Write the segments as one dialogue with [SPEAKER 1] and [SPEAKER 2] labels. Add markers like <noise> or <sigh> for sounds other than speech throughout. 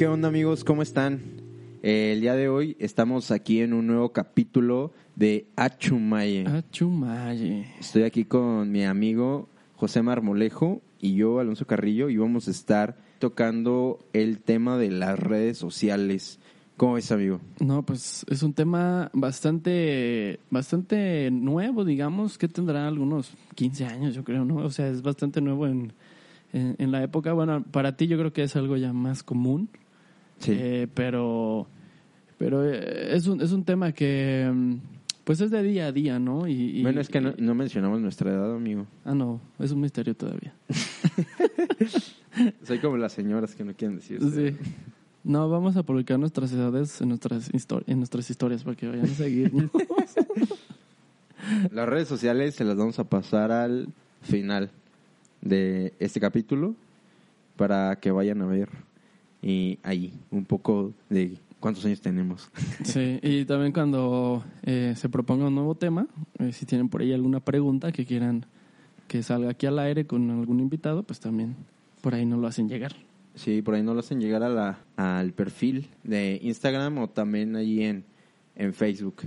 [SPEAKER 1] ¿Qué onda amigos? ¿Cómo están? Eh, el día de hoy estamos aquí en un nuevo capítulo de Achumaye.
[SPEAKER 2] Achumaye.
[SPEAKER 1] Estoy aquí con mi amigo José Marmolejo y yo, Alonso Carrillo, y vamos a estar tocando el tema de las redes sociales. ¿Cómo es, amigo?
[SPEAKER 2] No, pues es un tema bastante, bastante nuevo, digamos, que tendrá algunos 15 años, yo creo, ¿no? O sea, es bastante nuevo en, en, en la época. Bueno, para ti yo creo que es algo ya más común.
[SPEAKER 1] Sí.
[SPEAKER 2] Eh, pero pero eh, es un, es un tema que mm, pues es de día a día, ¿no? Y, y-
[SPEAKER 1] bueno, es que no, no mencionamos nuestra edad, amigo.
[SPEAKER 2] Ah, no, es un misterio todavía. <laughs>
[SPEAKER 1] Soy como las señoras que no quieren decir.
[SPEAKER 2] Sí. No, vamos a publicar nuestras edades en nuestras, en nuestras historias para que vayan a seguir. <laughs>
[SPEAKER 1] Las redes sociales se las vamos a pasar al final de este capítulo para que vayan a ver y ahí un poco de cuántos años tenemos.
[SPEAKER 2] sí, y también cuando eh, se proponga un nuevo tema, eh, si tienen por ahí alguna pregunta que quieran que salga aquí al aire con algún invitado, pues también por ahí nos lo hacen llegar.
[SPEAKER 1] Sí, por ahí no lo hacen llegar a la, al perfil de Instagram o también ahí en, en Facebook.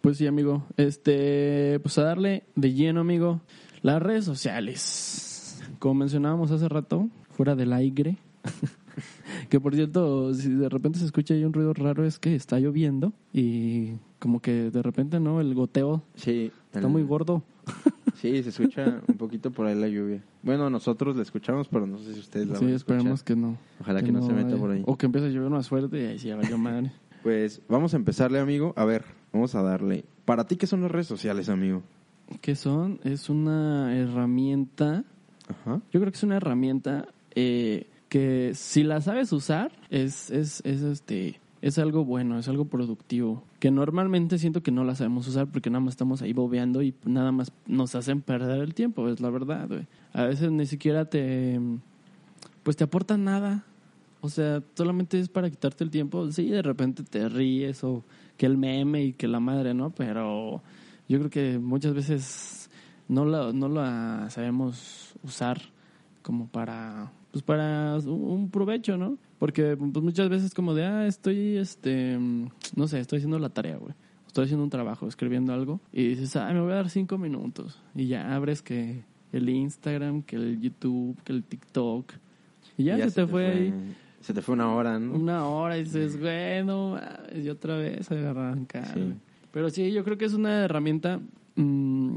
[SPEAKER 2] Pues sí, amigo. Este, pues a darle de lleno, amigo. Las redes sociales. Como mencionábamos hace rato, fuera del aire. Que por cierto, si de repente se escucha ahí un ruido raro, es que está lloviendo y como que de repente, ¿no? El goteo
[SPEAKER 1] Sí,
[SPEAKER 2] está
[SPEAKER 1] el-
[SPEAKER 2] muy gordo. <laughs>
[SPEAKER 1] Sí, se escucha un poquito por ahí la lluvia. Bueno, nosotros la escuchamos, pero no sé si ustedes la
[SPEAKER 2] Sí,
[SPEAKER 1] van a
[SPEAKER 2] esperemos que no.
[SPEAKER 1] Ojalá que no se meta
[SPEAKER 2] vaya-
[SPEAKER 1] por ahí.
[SPEAKER 2] O que empiece a llover más fuerte y ahí sí ya valió madre. <laughs>
[SPEAKER 1] Pues vamos a empezarle, amigo. A ver, vamos a darle. Para ti, ¿qué son las redes sociales, amigo?
[SPEAKER 2] ¿Qué son? Es una herramienta
[SPEAKER 1] Ajá.
[SPEAKER 2] Yo creo que es una herramienta eh, que si la sabes usar es, es, es, este es algo bueno, es algo productivo. Que normalmente siento que no la sabemos usar porque nada más estamos ahí bobeando y nada más nos hacen perder el tiempo, es la verdad. A veces ni siquiera te pues te aportan nada. O sea, solamente es para quitarte el tiempo. Sí, de repente te ríes o que el meme y que la madre, ¿no? Pero yo creo que muchas veces no la, no la sabemos usar como para pues para un provecho, ¿no? Porque pues muchas veces como de, ah, estoy, este, no sé, estoy haciendo la tarea, güey. Estoy haciendo un trabajo, escribiendo algo. Y dices, ah, me voy a dar cinco minutos. Y ya abres que el Instagram, que el YouTube, que el TikTok. Y ya, se, te, fue, ahí
[SPEAKER 1] Se te fue una hora, ¿no?
[SPEAKER 2] una hora y dices, bueno, mames", y otra vez arrancar.
[SPEAKER 1] Sí.
[SPEAKER 2] Pero sí, yo creo que es una herramienta, mm,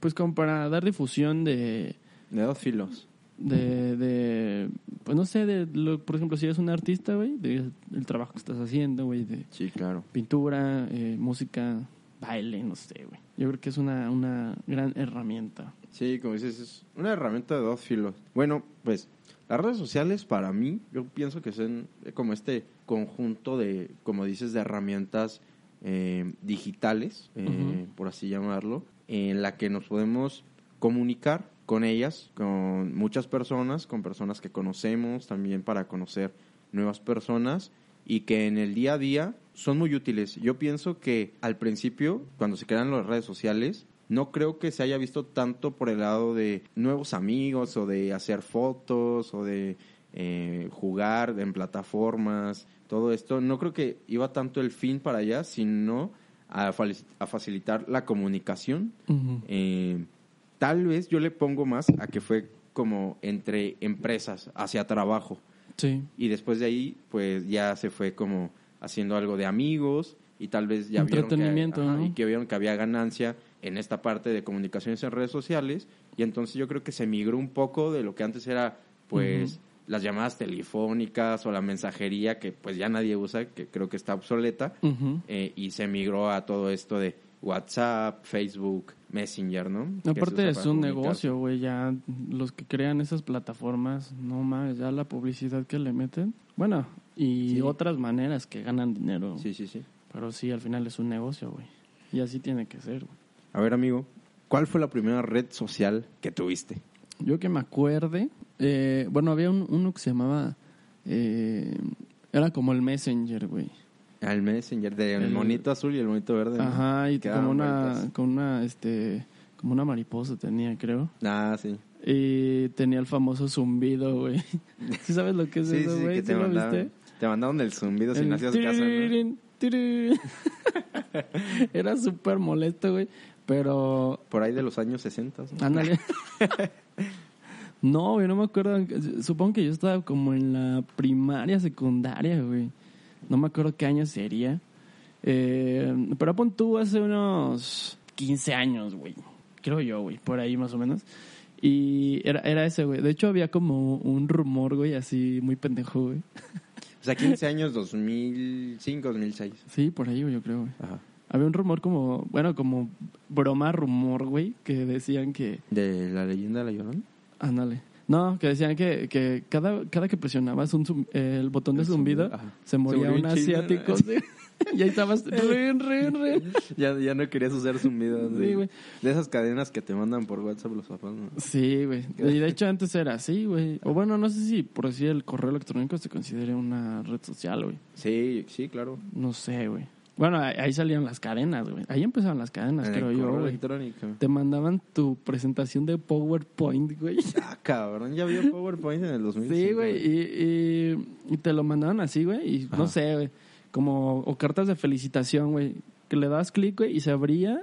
[SPEAKER 2] pues como para dar difusión de,
[SPEAKER 1] De dos filos.
[SPEAKER 2] De, de pues no sé, de lo- por ejemplo, si eres un artista, güey, de el trabajo que estás haciendo, güey, de
[SPEAKER 1] Sí, claro.
[SPEAKER 2] pintura, eh, música, baile, no sé, güey. Yo creo que es una, una gran herramienta.
[SPEAKER 1] Sí, como dices, es una herramienta de dos filos. Bueno, pues las redes sociales para mí, yo pienso que son como este conjunto de, como dices, de herramientas eh, digitales, eh, por así llamarlo, en la que nos podemos comunicar con ellas, con muchas personas, con personas que conocemos, también para conocer nuevas personas y que en el día a día son muy útiles. Yo pienso que al principio, cuando se crean las redes sociales, no creo que se haya visto tanto por el lado de nuevos amigos o de hacer fotos o de eh, jugar en plataformas, todo esto. No creo que iba tanto el fin para allá, sino a, facilitar la comunicación. Eh, tal vez yo le pongo más a que fue como entre empresas, hacia trabajo.
[SPEAKER 2] Sí.
[SPEAKER 1] Y después de ahí, pues ya se fue como haciendo algo de amigos y tal vez ya vieron que,
[SPEAKER 2] Entretenimiento,
[SPEAKER 1] ajá,
[SPEAKER 2] ¿no?
[SPEAKER 1] y que vieron que había ganancia en esta parte de comunicaciones en redes sociales y entonces yo creo que se migró un poco de lo que antes era pues las llamadas telefónicas o la mensajería que pues ya nadie usa, que creo que está obsoleta eh, y se migró a todo esto de WhatsApp, Facebook, Messenger, ¿no?
[SPEAKER 2] Aparte es un negocio, güey, ya los que crean esas plataformas, no más, ya la publicidad que le meten. Bueno, y
[SPEAKER 1] Sí.
[SPEAKER 2] otras maneras que ganan dinero.
[SPEAKER 1] Sí, sí, sí.
[SPEAKER 2] Pero sí, al final es un negocio, güey. Y así tiene que ser, güey.
[SPEAKER 1] A ver, amigo, ¿cuál fue la primera red social que tuviste?
[SPEAKER 2] Yo que me acuerde, eh, bueno, había un- uno que se llamaba, eh, era como el Messenger, güey.
[SPEAKER 1] Al Messenger, del
[SPEAKER 2] El-
[SPEAKER 1] monito azul y el monito verde. ¿no?
[SPEAKER 2] Ajá, y
[SPEAKER 1] Que
[SPEAKER 2] como una, como una, este, como una mariposa tenía, creo.
[SPEAKER 1] Ah, sí.
[SPEAKER 2] Y tenía el famoso zumbido, güey. <laughs> ¿Sí sabes lo que es
[SPEAKER 1] Sí,
[SPEAKER 2] eso,
[SPEAKER 1] sí,
[SPEAKER 2] güey?
[SPEAKER 1] que
[SPEAKER 2] ¿Sí
[SPEAKER 1] te
[SPEAKER 2] lo viste?
[SPEAKER 1] te mandaban el zumbido si
[SPEAKER 2] El
[SPEAKER 1] no hacías caso. <laughs>
[SPEAKER 2] Era súper molesto, güey. Pero,
[SPEAKER 1] Por ahí de los años 60. ¿no?
[SPEAKER 2] ándale. <laughs> no, güey, no me acuerdo. Supongo que yo estaba como en la primaria, secundaria, güey. No me acuerdo qué año sería. Eh, pero pon tú hace unos 15 años, güey. Creo yo, güey. Por ahí más o menos. Y era, era ese, güey. De hecho, había como un rumor, güey, así muy pendejo, güey.
[SPEAKER 1] O sea, 15 años, 2005, 2006.
[SPEAKER 2] Sí, por ahí, güey, yo creo, güey.
[SPEAKER 1] Ajá.
[SPEAKER 2] Había un rumor como, bueno, como broma, rumor, güey, que decían que,
[SPEAKER 1] ¿De la leyenda de la Llorona?
[SPEAKER 2] ándale. No, que decían que, que cada, cada que presionabas un el botón de zumbido,
[SPEAKER 1] ajá.
[SPEAKER 2] se moría un asiático. <laughs> y ahí estabas, <laughs> rin, rin, rin. <laughs>
[SPEAKER 1] Ya, ya no querías usar zumbido.
[SPEAKER 2] Sí, güey.
[SPEAKER 1] De esas cadenas que te mandan por WhatsApp los papás. ¿no?
[SPEAKER 2] Sí, güey. Y de hecho antes era así, güey. O bueno, no sé si por así el correo electrónico se considere una red social, güey.
[SPEAKER 1] Sí, sí, claro.
[SPEAKER 2] No sé, güey. Bueno, ahí salían las cadenas, güey. Ahí empezaban las cadenas,
[SPEAKER 1] En
[SPEAKER 2] creo
[SPEAKER 1] el
[SPEAKER 2] yo,
[SPEAKER 1] correo
[SPEAKER 2] güey.
[SPEAKER 1] electrónico.
[SPEAKER 2] Te mandaban tu presentación de PowerPoint, güey. <laughs>
[SPEAKER 1] Ah, cabrón, ya vio PowerPoint en el 2005.
[SPEAKER 2] Sí, güey, y, y, y te lo mandaban así, güey, y no sé, güey, como, o cartas de felicitación, güey, que le das clic, güey, y se abría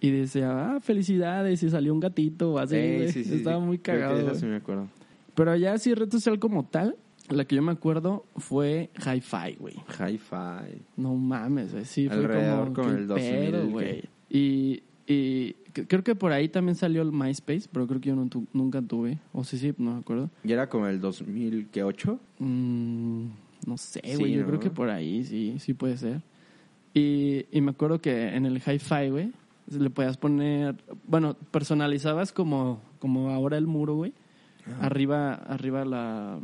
[SPEAKER 2] y decía, ah, felicidades, y salió un gatito o así,
[SPEAKER 1] Sí,
[SPEAKER 2] güey.
[SPEAKER 1] sí, sí,
[SPEAKER 2] Estaba
[SPEAKER 1] sí.
[SPEAKER 2] muy
[SPEAKER 1] Creo que
[SPEAKER 2] cagado,
[SPEAKER 1] de esa
[SPEAKER 2] güey.
[SPEAKER 1] sí me acuerdo.
[SPEAKER 2] Pero ya así, red social como tal, la que yo me acuerdo fue Hi-Fi, güey.
[SPEAKER 1] Hi-Fi.
[SPEAKER 2] No mames, güey, sí, fue
[SPEAKER 1] Alrededor
[SPEAKER 2] como,
[SPEAKER 1] como
[SPEAKER 2] ¿qué
[SPEAKER 1] el 2000,
[SPEAKER 2] pedo,
[SPEAKER 1] ¿qué?
[SPEAKER 2] güey. Y, y creo que por ahí también salió el MySpace, pero creo que yo no tu- nunca tuve, o sí, sí, no me acuerdo.
[SPEAKER 1] ¿Y era como el 2008?
[SPEAKER 2] Mm, no sé,
[SPEAKER 1] Sí,
[SPEAKER 2] güey. yo
[SPEAKER 1] ¿no?
[SPEAKER 2] creo que por ahí sí, sí puede ser. Y, y me acuerdo que en el hi-fi, güey, le podías poner, bueno, personalizabas como, como ahora el muro, güey. Arriba, arriba la,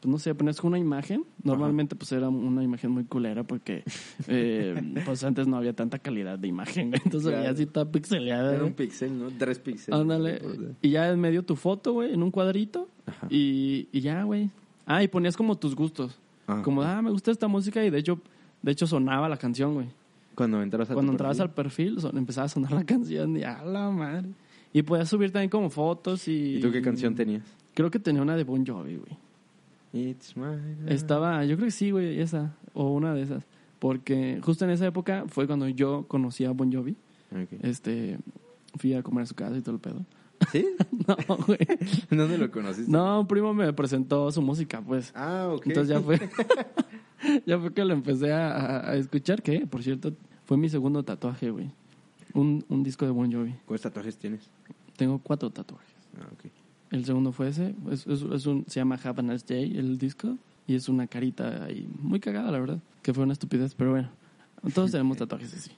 [SPEAKER 2] pues no sé, ponías una imagen. Normalmente pues era una imagen muy culera porque <laughs> eh, pues antes no había tanta calidad de imagen, güey. Entonces
[SPEAKER 1] Claro.
[SPEAKER 2] veía así toda pixeleada.
[SPEAKER 1] Era un pixel, ¿no? Tres píxeles.
[SPEAKER 2] Ándale. Y ya en medio tu foto, güey, en un cuadrito.
[SPEAKER 1] Ajá.
[SPEAKER 2] Y, y ya, güey. Ah, y ponías como tus gustos.
[SPEAKER 1] Ah,
[SPEAKER 2] como, ah, me gusta esta música y de hecho, de hecho sonaba la canción, güey.
[SPEAKER 1] Cuando entras a
[SPEAKER 2] Cuando entrabas
[SPEAKER 1] perfil.
[SPEAKER 2] al perfil, son- empezaba a sonar la <laughs> canción y a la madre. Y podías subir también como fotos y...
[SPEAKER 1] ¿Y tú qué canción tenías?
[SPEAKER 2] Creo que tenía una de Bon Jovi, güey.
[SPEAKER 1] It's my.
[SPEAKER 2] Estaba, yo creo que sí, güey, esa. O una de esas. Porque justo en esa época fue cuando yo conocí a Bon Jovi.
[SPEAKER 1] Ok.
[SPEAKER 2] Este, fui a comer a su casa y todo el pedo.
[SPEAKER 1] ¿Sí? <laughs>
[SPEAKER 2] No, güey. <laughs>
[SPEAKER 1] ¿Dónde lo conociste?
[SPEAKER 2] No, un primo me presentó su música, pues.
[SPEAKER 1] Ah, ok.
[SPEAKER 2] Entonces ya fue. <laughs> ya fue que lo empecé a, a- a escuchar, que por cierto, fue mi segundo tatuaje, güey. Un, un disco de Bon Jovi.
[SPEAKER 1] ¿Cuántos tatuajes tienes?
[SPEAKER 2] Tengo cuatro tatuajes.
[SPEAKER 1] Ah, ok.
[SPEAKER 2] El segundo fue ese. Es, es- es un, se llama Have a Nice Day, el disco. Y es una carita ahí muy cagada, la verdad. Que fue una estupidez, pero bueno. Todos tenemos <laughs> tatuajes así.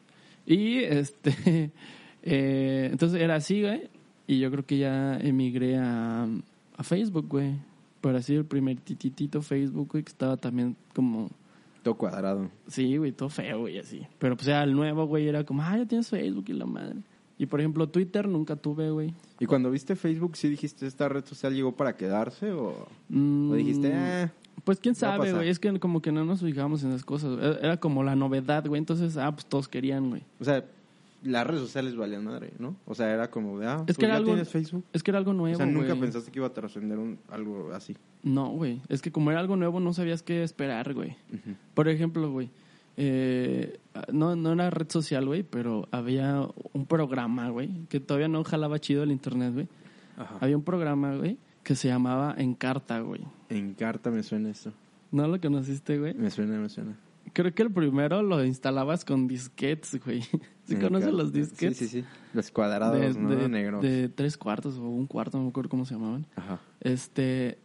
[SPEAKER 2] Y este. <laughs> eh, entonces era así, güey. Y yo creo que ya emigré a, a Facebook, güey. Pero así el primer tititito Facebook, güey, que estaba también como.
[SPEAKER 1] Todo cuadrado.
[SPEAKER 2] Sí, güey, todo feo, güey, así. Pero pues ya el nuevo, güey, era como, ah, ya tienes Facebook y la madre. Y por ejemplo, Twitter nunca tuve, güey.
[SPEAKER 1] ¿Y cuando viste Facebook, sí dijiste esta red social llegó para quedarse o,
[SPEAKER 2] Mm,
[SPEAKER 1] o dijiste, ah,
[SPEAKER 2] Pues quién sabe, güey. Es que como que no nos fijamos en esas cosas. Era era como la novedad, güey. Entonces, ah, pues todos querían, güey.
[SPEAKER 1] o sea, las redes sociales valían madre, ¿no? O sea, era como de, ah,
[SPEAKER 2] Es
[SPEAKER 1] pues
[SPEAKER 2] que era
[SPEAKER 1] ya
[SPEAKER 2] algo-
[SPEAKER 1] tienes Facebook.
[SPEAKER 2] Es que era algo nuevo,
[SPEAKER 1] O sea, nunca
[SPEAKER 2] güey.
[SPEAKER 1] pensaste que iba a trascender un, algo así.
[SPEAKER 2] No, güey. Es que como era algo nuevo, no sabías qué esperar, güey. Por ejemplo, güey. Eh, no, no era red social, güey, pero había un programa, güey, que todavía no jalaba chido el internet, güey. Había un programa, güey, que se llamaba Encarta, güey.
[SPEAKER 1] En carta me suena esto.
[SPEAKER 2] ¿No lo conociste, güey?
[SPEAKER 1] Me suena, me suena.
[SPEAKER 2] Creo que el primero lo instalabas con disquetes, güey. <laughs> ¿Sí conoces
[SPEAKER 1] Encarta.
[SPEAKER 2] los disquetes?
[SPEAKER 1] Sí, sí, sí. Los cuadrados,
[SPEAKER 2] de,
[SPEAKER 1] ¿no?
[SPEAKER 2] de-
[SPEAKER 1] Negros.
[SPEAKER 2] de tres cuartos o un cuarto, no me acuerdo cómo se llamaban.
[SPEAKER 1] Ajá.
[SPEAKER 2] Este,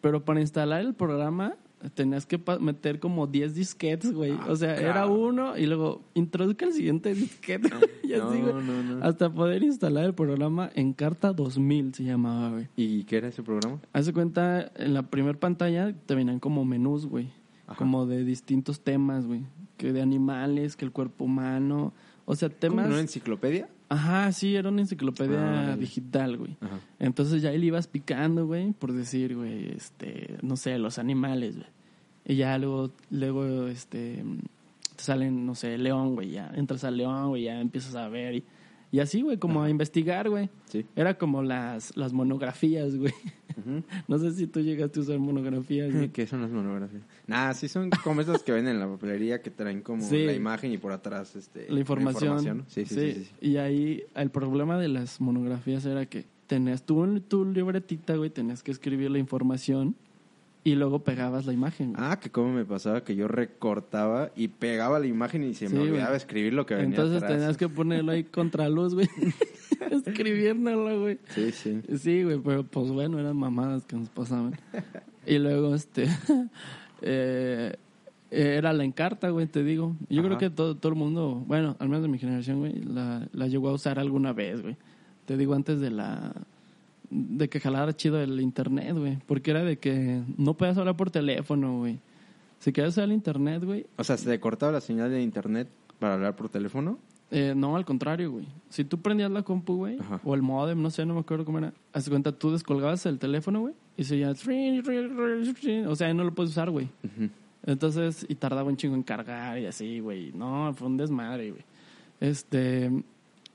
[SPEAKER 2] pero para instalar el programa tenías que meter como 10 disquetes, güey.
[SPEAKER 1] Ah,
[SPEAKER 2] o sea, era uno y luego introduzca el siguiente disquete. <laughs> y
[SPEAKER 1] No,
[SPEAKER 2] así, güey.
[SPEAKER 1] no, no.
[SPEAKER 2] Hasta poder instalar el programa Encarta 2000 se llamaba, güey.
[SPEAKER 1] ¿Y qué era ese programa?
[SPEAKER 2] Hace cuenta, en la primera pantalla te venían como menús, güey. Como de distintos temas, güey. Que de animales, que el cuerpo humano. O sea,
[SPEAKER 1] ¿Cómo,
[SPEAKER 2] temas...
[SPEAKER 1] ¿Una enciclopedia?
[SPEAKER 2] Ajá, sí, era una enciclopedia
[SPEAKER 1] Ah,
[SPEAKER 2] digital, güey.
[SPEAKER 1] Ajá.
[SPEAKER 2] Entonces ya ahí le ibas picando, güey, por decir, güey, este, no sé, los animales, güey. Y ya luego, luego, este, te salen, no sé, león, güey, ya entras al león, güey, ya empiezas a ver y, y así, güey, como a investigar, güey.
[SPEAKER 1] Sí.
[SPEAKER 2] Era como las, las monografías, güey. <laughs> No sé si tú llegaste a usar monografías, güey.
[SPEAKER 1] ¿Qué son las monografías? Nah, sí son como esas que ven en la papelería que traen como
[SPEAKER 2] Sí.
[SPEAKER 1] la imagen y por atrás este,
[SPEAKER 2] la información.
[SPEAKER 1] ¿no? Sí, sí, sí, sí, sí.
[SPEAKER 2] Y ahí el problema de las monografías era que tenías tú en tu libretita, güey, tenías que escribir la información y luego pegabas la imagen. güey.
[SPEAKER 1] Ah, que como me pasaba que yo recortaba y pegaba la imagen y se
[SPEAKER 2] Sí,
[SPEAKER 1] me
[SPEAKER 2] güey.
[SPEAKER 1] olvidaba escribir lo que venía
[SPEAKER 2] Entonces
[SPEAKER 1] atrás.
[SPEAKER 2] tenías que ponerlo ahí contra luz, güey. <laughs> Escribiéndolo, güey.
[SPEAKER 1] Sí, sí.
[SPEAKER 2] Sí, güey, pero pues bueno, eran mamadas que nos pasaban. Y luego, este, <laughs> eh, era la encarta, güey, te digo. Yo creo que todo, todo el mundo, bueno, al menos de mi generación, güey, la, la llegó a usar alguna vez, güey. Te digo antes de la, de que jalara chido el internet, güey. Porque era de que no podías hablar por teléfono, güey. Si querías usar el internet, güey,
[SPEAKER 1] O sea, se te cortaba la señal de internet para hablar por teléfono.
[SPEAKER 2] Eh, no, al contrario, güey. Si tú prendías la compu, güey,
[SPEAKER 1] Ajá.
[SPEAKER 2] o el modem, no sé, no me acuerdo cómo era. Haz cuenta, tú descolgabas el teléfono, güey, y se ya... O sea, no lo puedes usar, güey. Entonces, y tardaba un chingo en cargar y así, güey. No, fue un desmadre, güey. Este...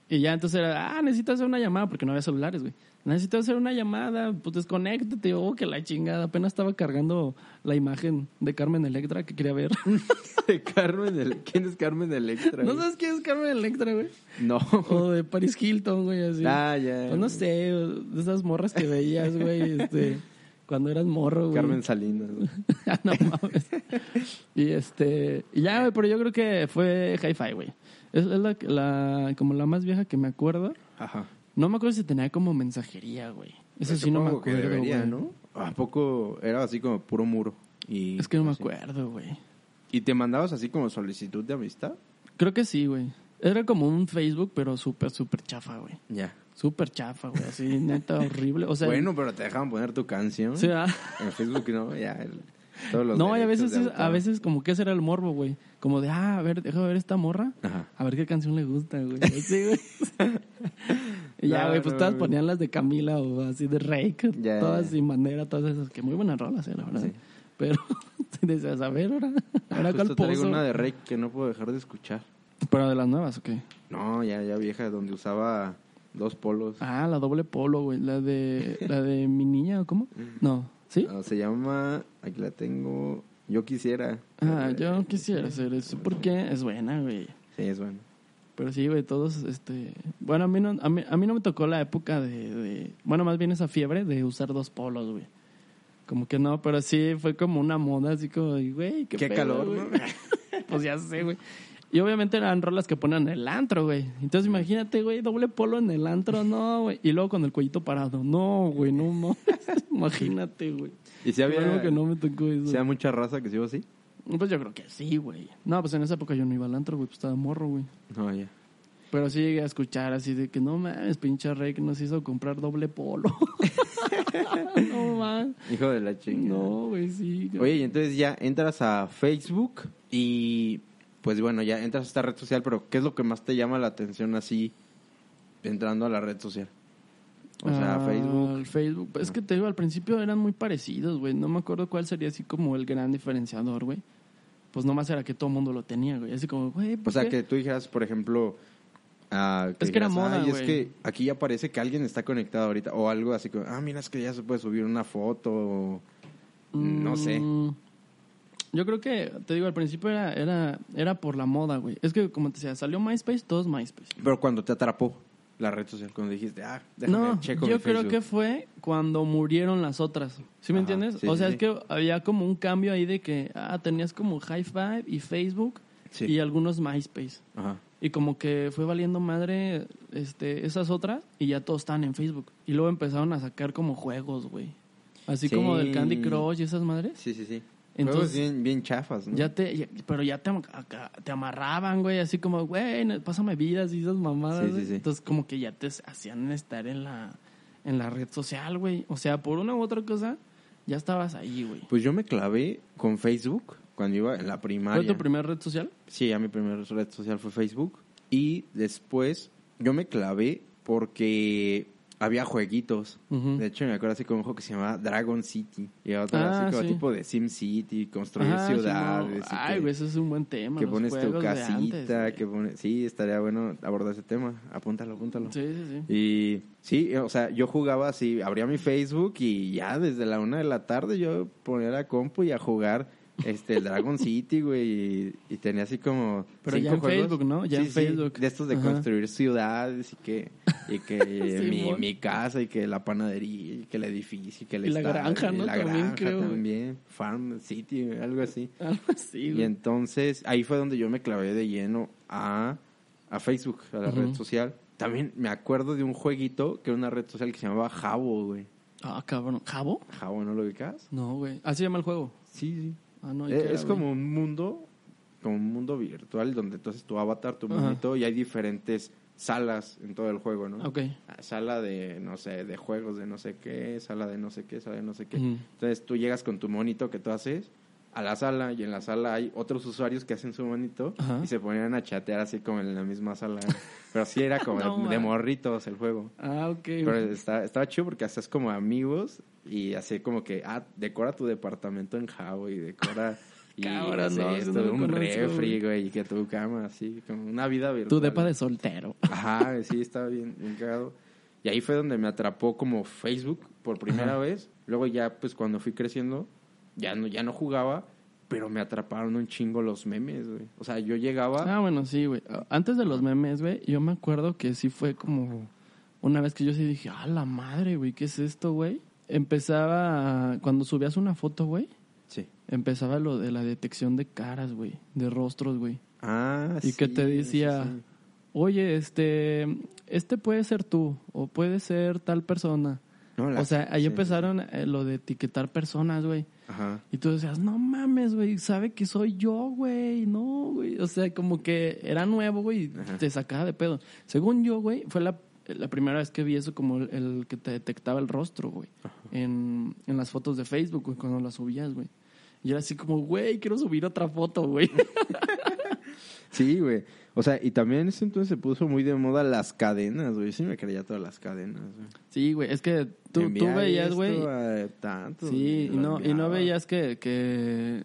[SPEAKER 2] Y ya entonces era, ah, necesito hacer una llamada, porque no había celulares, güey. Necesito hacer una llamada, pues desconéctate, oh, que la chingada. Apenas estaba cargando la imagen de Carmen Electra que quería ver. <laughs>
[SPEAKER 1] De Carmen, el... ¿quién es Carmen Electra?
[SPEAKER 2] ¿No sabes quién es Carmen Electra, güey?
[SPEAKER 1] No.
[SPEAKER 2] O de Paris Hilton, güey, así.
[SPEAKER 1] Ah, ya.
[SPEAKER 2] Pues no sé, de esas morras que veías, güey, este, cuando eras morro, güey.
[SPEAKER 1] Carmen Salinas. güey. <laughs>
[SPEAKER 2] Ah, no mames. Y este, y ya, güey, pero yo creo que fue Hi-Fi, güey. Es, es la, la, como la más vieja que me acuerdo.
[SPEAKER 1] Ajá.
[SPEAKER 2] No me acuerdo si tenía como mensajería, güey. Eso sí no me
[SPEAKER 1] Supongo que
[SPEAKER 2] acuerdo,
[SPEAKER 1] debería,
[SPEAKER 2] güey.
[SPEAKER 1] ¿no? ¿A poco era así como puro muro? Y,
[SPEAKER 2] Es que no me acuerdo, güey.
[SPEAKER 1] ¿Y te mandabas así como solicitud de amistad?
[SPEAKER 2] Creo que sí, güey. Era como un Facebook, pero súper, súper chafa, güey.
[SPEAKER 1] Ya.
[SPEAKER 2] Súper chafa, güey. Así, neta, horrible. O sea,
[SPEAKER 1] bueno, pero te dejaban poner tu canción.
[SPEAKER 2] sí.
[SPEAKER 1] En Facebook, ¿no? Ya. el-
[SPEAKER 2] No, y a veces, es- a veces como que ese era el morbo, güey. Como de, ah, a ver, déjame ver esta morra.
[SPEAKER 1] Ajá.
[SPEAKER 2] A ver qué canción le gusta, güey. <laughs> Así, güey. y ya,
[SPEAKER 1] No,
[SPEAKER 2] güey, pues
[SPEAKER 1] no,
[SPEAKER 2] todas ponían las de Camila o así de Rake. Todas
[SPEAKER 1] ya.
[SPEAKER 2] sin manera, todas esas. Que muy buenas rolas, eh, la verdad.
[SPEAKER 1] Sí.
[SPEAKER 2] Pero, <laughs> decías, a ver, ahora, ahora
[SPEAKER 1] Justo
[SPEAKER 2] cuál
[SPEAKER 1] traigo
[SPEAKER 2] pozo.
[SPEAKER 1] una de Rey que no puedo dejar de escuchar.
[SPEAKER 2] Pero de las nuevas, ¿o qué?
[SPEAKER 1] No, ya, ya vieja, donde usaba dos polos.
[SPEAKER 2] Ah, la doble polo, güey. La de, la de mi niña, ¿o cómo? No, ¿sí?
[SPEAKER 1] Ah, se llama, aquí la tengo, Yo Quisiera.
[SPEAKER 2] Ah,
[SPEAKER 1] Eh,
[SPEAKER 2] yo quisiera hacer eso. porque Es buena, güey.
[SPEAKER 1] Sí, es bueno.
[SPEAKER 2] Pero sí, güey, todos, este... Bueno, a mí no, a mí, a mí no me tocó la época de, de- Bueno, más bien esa fiebre de usar dos polos, güey. Como que no, pero sí fue como una moda, así como, güey, qué,
[SPEAKER 1] Qué
[SPEAKER 2] pedo,
[SPEAKER 1] calor,
[SPEAKER 2] güey.
[SPEAKER 1] ¿no? <laughs>
[SPEAKER 2] pues ya sé, güey. Y obviamente eran rolas que ponían en el antro, güey. Entonces imagínate, güey, doble polo en el antro, no, güey. Y luego con el cuellito parado, no, güey, no, no. <laughs> imagínate, güey.
[SPEAKER 1] Y si había,
[SPEAKER 2] Algo que no me tocó eso.
[SPEAKER 1] si había mucha raza que se iba así.
[SPEAKER 2] Pues yo creo que sí, güey. No, pues en esa época yo no iba al antro, güey, pues estaba morro, güey.
[SPEAKER 1] No, ya.
[SPEAKER 2] Pero sí llegué a escuchar así de que no mames, pinche rey que nos hizo comprar doble polo. <laughs> no mames.
[SPEAKER 1] Hijo de la chingada.
[SPEAKER 2] No, güey, sí.
[SPEAKER 1] Oye, y entonces ya entras a Facebook y pues bueno, ya entras a esta red social, pero ¿qué es lo que más te llama la atención así entrando a la red social? O sea,
[SPEAKER 2] Ah,
[SPEAKER 1] Facebook.
[SPEAKER 2] Facebook. Es que te digo, al principio eran muy parecidos, güey. No me acuerdo cuál sería así como el gran diferenciador, güey. Pues nomás era que todo el mundo lo tenía, güey. Así como, güey, ¿por
[SPEAKER 1] O sea,
[SPEAKER 2] qué?
[SPEAKER 1] que tú dijeras, por ejemplo, ah,
[SPEAKER 2] Es que era moda,
[SPEAKER 1] "Ay, es
[SPEAKER 2] güey".
[SPEAKER 1] que aquí ya parece que alguien está conectado ahorita. O algo así como, ah, mira, es que ya se puede subir una foto. o- No sé.
[SPEAKER 2] Yo creo que, te digo, al principio era, era, era por la moda, güey. Es que, como te decía, salió MySpace, todos MySpace.
[SPEAKER 1] Pero cuando te atrapó la red social, cuando dijiste, ah, déjame
[SPEAKER 2] No,
[SPEAKER 1] checo
[SPEAKER 2] yo
[SPEAKER 1] mi
[SPEAKER 2] creo
[SPEAKER 1] Facebook".
[SPEAKER 2] que fue cuando murieron las otras. ¿Sí me
[SPEAKER 1] Ajá,
[SPEAKER 2] entiendes?
[SPEAKER 1] sí,
[SPEAKER 2] o sea,
[SPEAKER 1] sí.
[SPEAKER 2] es que había como un cambio ahí de que, ah, tenías como High Five y Facebook y algunos MySpace.
[SPEAKER 1] Ajá.
[SPEAKER 2] Y como que fue valiendo madre este, esas otras y ya todos estaban en Facebook. Y luego empezaron a sacar como juegos, güey. Así
[SPEAKER 1] Sí.
[SPEAKER 2] como del Candy Crush y esas madres.
[SPEAKER 1] Sí, sí, sí. Juegos bien, bien chafas, ¿no?
[SPEAKER 2] Ya te, ya- pero ya te, acá- te amarraban, güey, así como, güey, pásame vidas y esas mamadas.
[SPEAKER 1] Sí, sí, sí.
[SPEAKER 2] Entonces, como que ya te hacían estar en la, en la red social, güey. O sea, por una u otra cosa, ya estabas ahí, güey.
[SPEAKER 1] Pues yo me clavé con Facebook cuando iba en la primaria.
[SPEAKER 2] ¿Fue tu primera red social?
[SPEAKER 1] Sí, ya mi primera red social fue Facebook. Y después yo me clavé porque había jueguitos. De hecho, me acuerdo así como un juego que se llamaba Dragon City. Y otro
[SPEAKER 2] Ah,
[SPEAKER 1] así como
[SPEAKER 2] sí.
[SPEAKER 1] tipo de Sim City, construir
[SPEAKER 2] Ajá,
[SPEAKER 1] ciudades.
[SPEAKER 2] Ay, güey, eso es un buen tema.
[SPEAKER 1] que
[SPEAKER 2] los
[SPEAKER 1] pones tu casita,
[SPEAKER 2] antes,
[SPEAKER 1] que pones... Sí, estaría bueno abordar ese tema. Apúntalo, apúntalo.
[SPEAKER 2] Sí, sí, sí.
[SPEAKER 1] Y sí, o sea, yo jugaba así, abría mi Facebook y ya desde la una de la tarde yo ponía la compu y a jugar este el Dragon City, güey, y, y tenía así como
[SPEAKER 2] Pero ya
[SPEAKER 1] cinco
[SPEAKER 2] en
[SPEAKER 1] juegos.
[SPEAKER 2] Facebook, ¿no? Ya
[SPEAKER 1] Sí,
[SPEAKER 2] en
[SPEAKER 1] sí,
[SPEAKER 2] Facebook.
[SPEAKER 1] de estos de
[SPEAKER 2] Ajá.
[SPEAKER 1] construir ciudades y que y que <laughs> mi,
[SPEAKER 2] Simón.
[SPEAKER 1] mi casa y que la panadería y que el edificio y que el
[SPEAKER 2] Y la granja,
[SPEAKER 1] y
[SPEAKER 2] ¿no?
[SPEAKER 1] La
[SPEAKER 2] También
[SPEAKER 1] granja
[SPEAKER 2] creo,
[SPEAKER 1] también, Farm City, algo así. <laughs>
[SPEAKER 2] Algo así,
[SPEAKER 1] Y
[SPEAKER 2] güey.
[SPEAKER 1] entonces ahí fue donde yo me clavé de lleno a, a Facebook, a la
[SPEAKER 2] Ujú.
[SPEAKER 1] red social. También me acuerdo de un jueguito que era una red social que se llamaba Jabo, güey.
[SPEAKER 2] Ah, cabrón. ¿Jabo?
[SPEAKER 1] Jabo, ¿no lo ubicas?
[SPEAKER 2] No, güey. Así se llama el juego.
[SPEAKER 1] Sí, sí.
[SPEAKER 2] Ah, no. ¿y
[SPEAKER 1] Eh, es como un mundo, como un mundo virtual donde entonces tu avatar, tu monito, y hay diferentes salas en todo el juego, ¿no?
[SPEAKER 2] Ok.
[SPEAKER 1] Ah, Sala de, no sé, de juegos de no sé qué, sala de no sé qué, sala de no sé qué. Entonces tú llegas con tu monito que tú haces a la sala y en la sala hay otros usuarios que hacen su monito
[SPEAKER 2] Ajá.
[SPEAKER 1] y se ponían a chatear así como en la misma sala. <laughs> Pero sí era como
[SPEAKER 2] No,
[SPEAKER 1] de, morritos el juego.
[SPEAKER 2] Ah, ok.
[SPEAKER 1] Pero está, estaba chido porque haces como amigos y así como que, ah, decora tu departamento en Jabo y decora... <laughs> Y
[SPEAKER 2] Cabrón, no,
[SPEAKER 1] esto,
[SPEAKER 2] no
[SPEAKER 1] un refri,
[SPEAKER 2] güey.
[SPEAKER 1] güey, y que tu cama, así, como una vida virtual.
[SPEAKER 2] Tu depa de soltero.
[SPEAKER 1] Ajá, sí, estaba bien, bien cagado. Y ahí fue donde me atrapó como Facebook por primera
[SPEAKER 2] Ajá.
[SPEAKER 1] vez. Luego ya, pues cuando fui creciendo, ya no, ya no jugaba, pero me atraparon un chingo los memes, güey. O sea, yo llegaba...
[SPEAKER 2] Ah, bueno, sí, güey. Antes de los memes, güey, yo me acuerdo que sí fue como una vez que yo sí dije, ah, la madre, güey, ¿qué es esto, güey? Empezaba, cuando subías una foto, güey,
[SPEAKER 1] Sí.
[SPEAKER 2] empezaba lo de la detección de caras, güey, de rostros, güey.
[SPEAKER 1] Ah,
[SPEAKER 2] Y que te
[SPEAKER 1] sí,
[SPEAKER 2] decía,
[SPEAKER 1] sí, sí.
[SPEAKER 2] oye, este, este puede ser tú, o puede ser tal persona.
[SPEAKER 1] No, la-
[SPEAKER 2] o sea, ahí
[SPEAKER 1] sí,
[SPEAKER 2] empezaron eh, lo de etiquetar personas, güey.
[SPEAKER 1] Ajá.
[SPEAKER 2] Y tú decías, no mames, güey, sabe que soy yo, güey, no, güey. O sea, como que era nuevo, güey, y te sacaba de pedo. Según yo, güey, fue la, la primera vez que vi eso como el, el que te detectaba el rostro, güey. En, en las fotos de Facebook, güey, cuando las subías, güey. Y era así como, güey, quiero subir otra foto, güey. <laughs>
[SPEAKER 1] Sí, güey. O sea, y también en ese entonces se puso muy de moda las cadenas, güey. Sí me creía todas las cadenas, güey.
[SPEAKER 2] sí, güey, es que tú, tú veías, güey.
[SPEAKER 1] tanto,
[SPEAKER 2] Sí, y no, y no veías que, que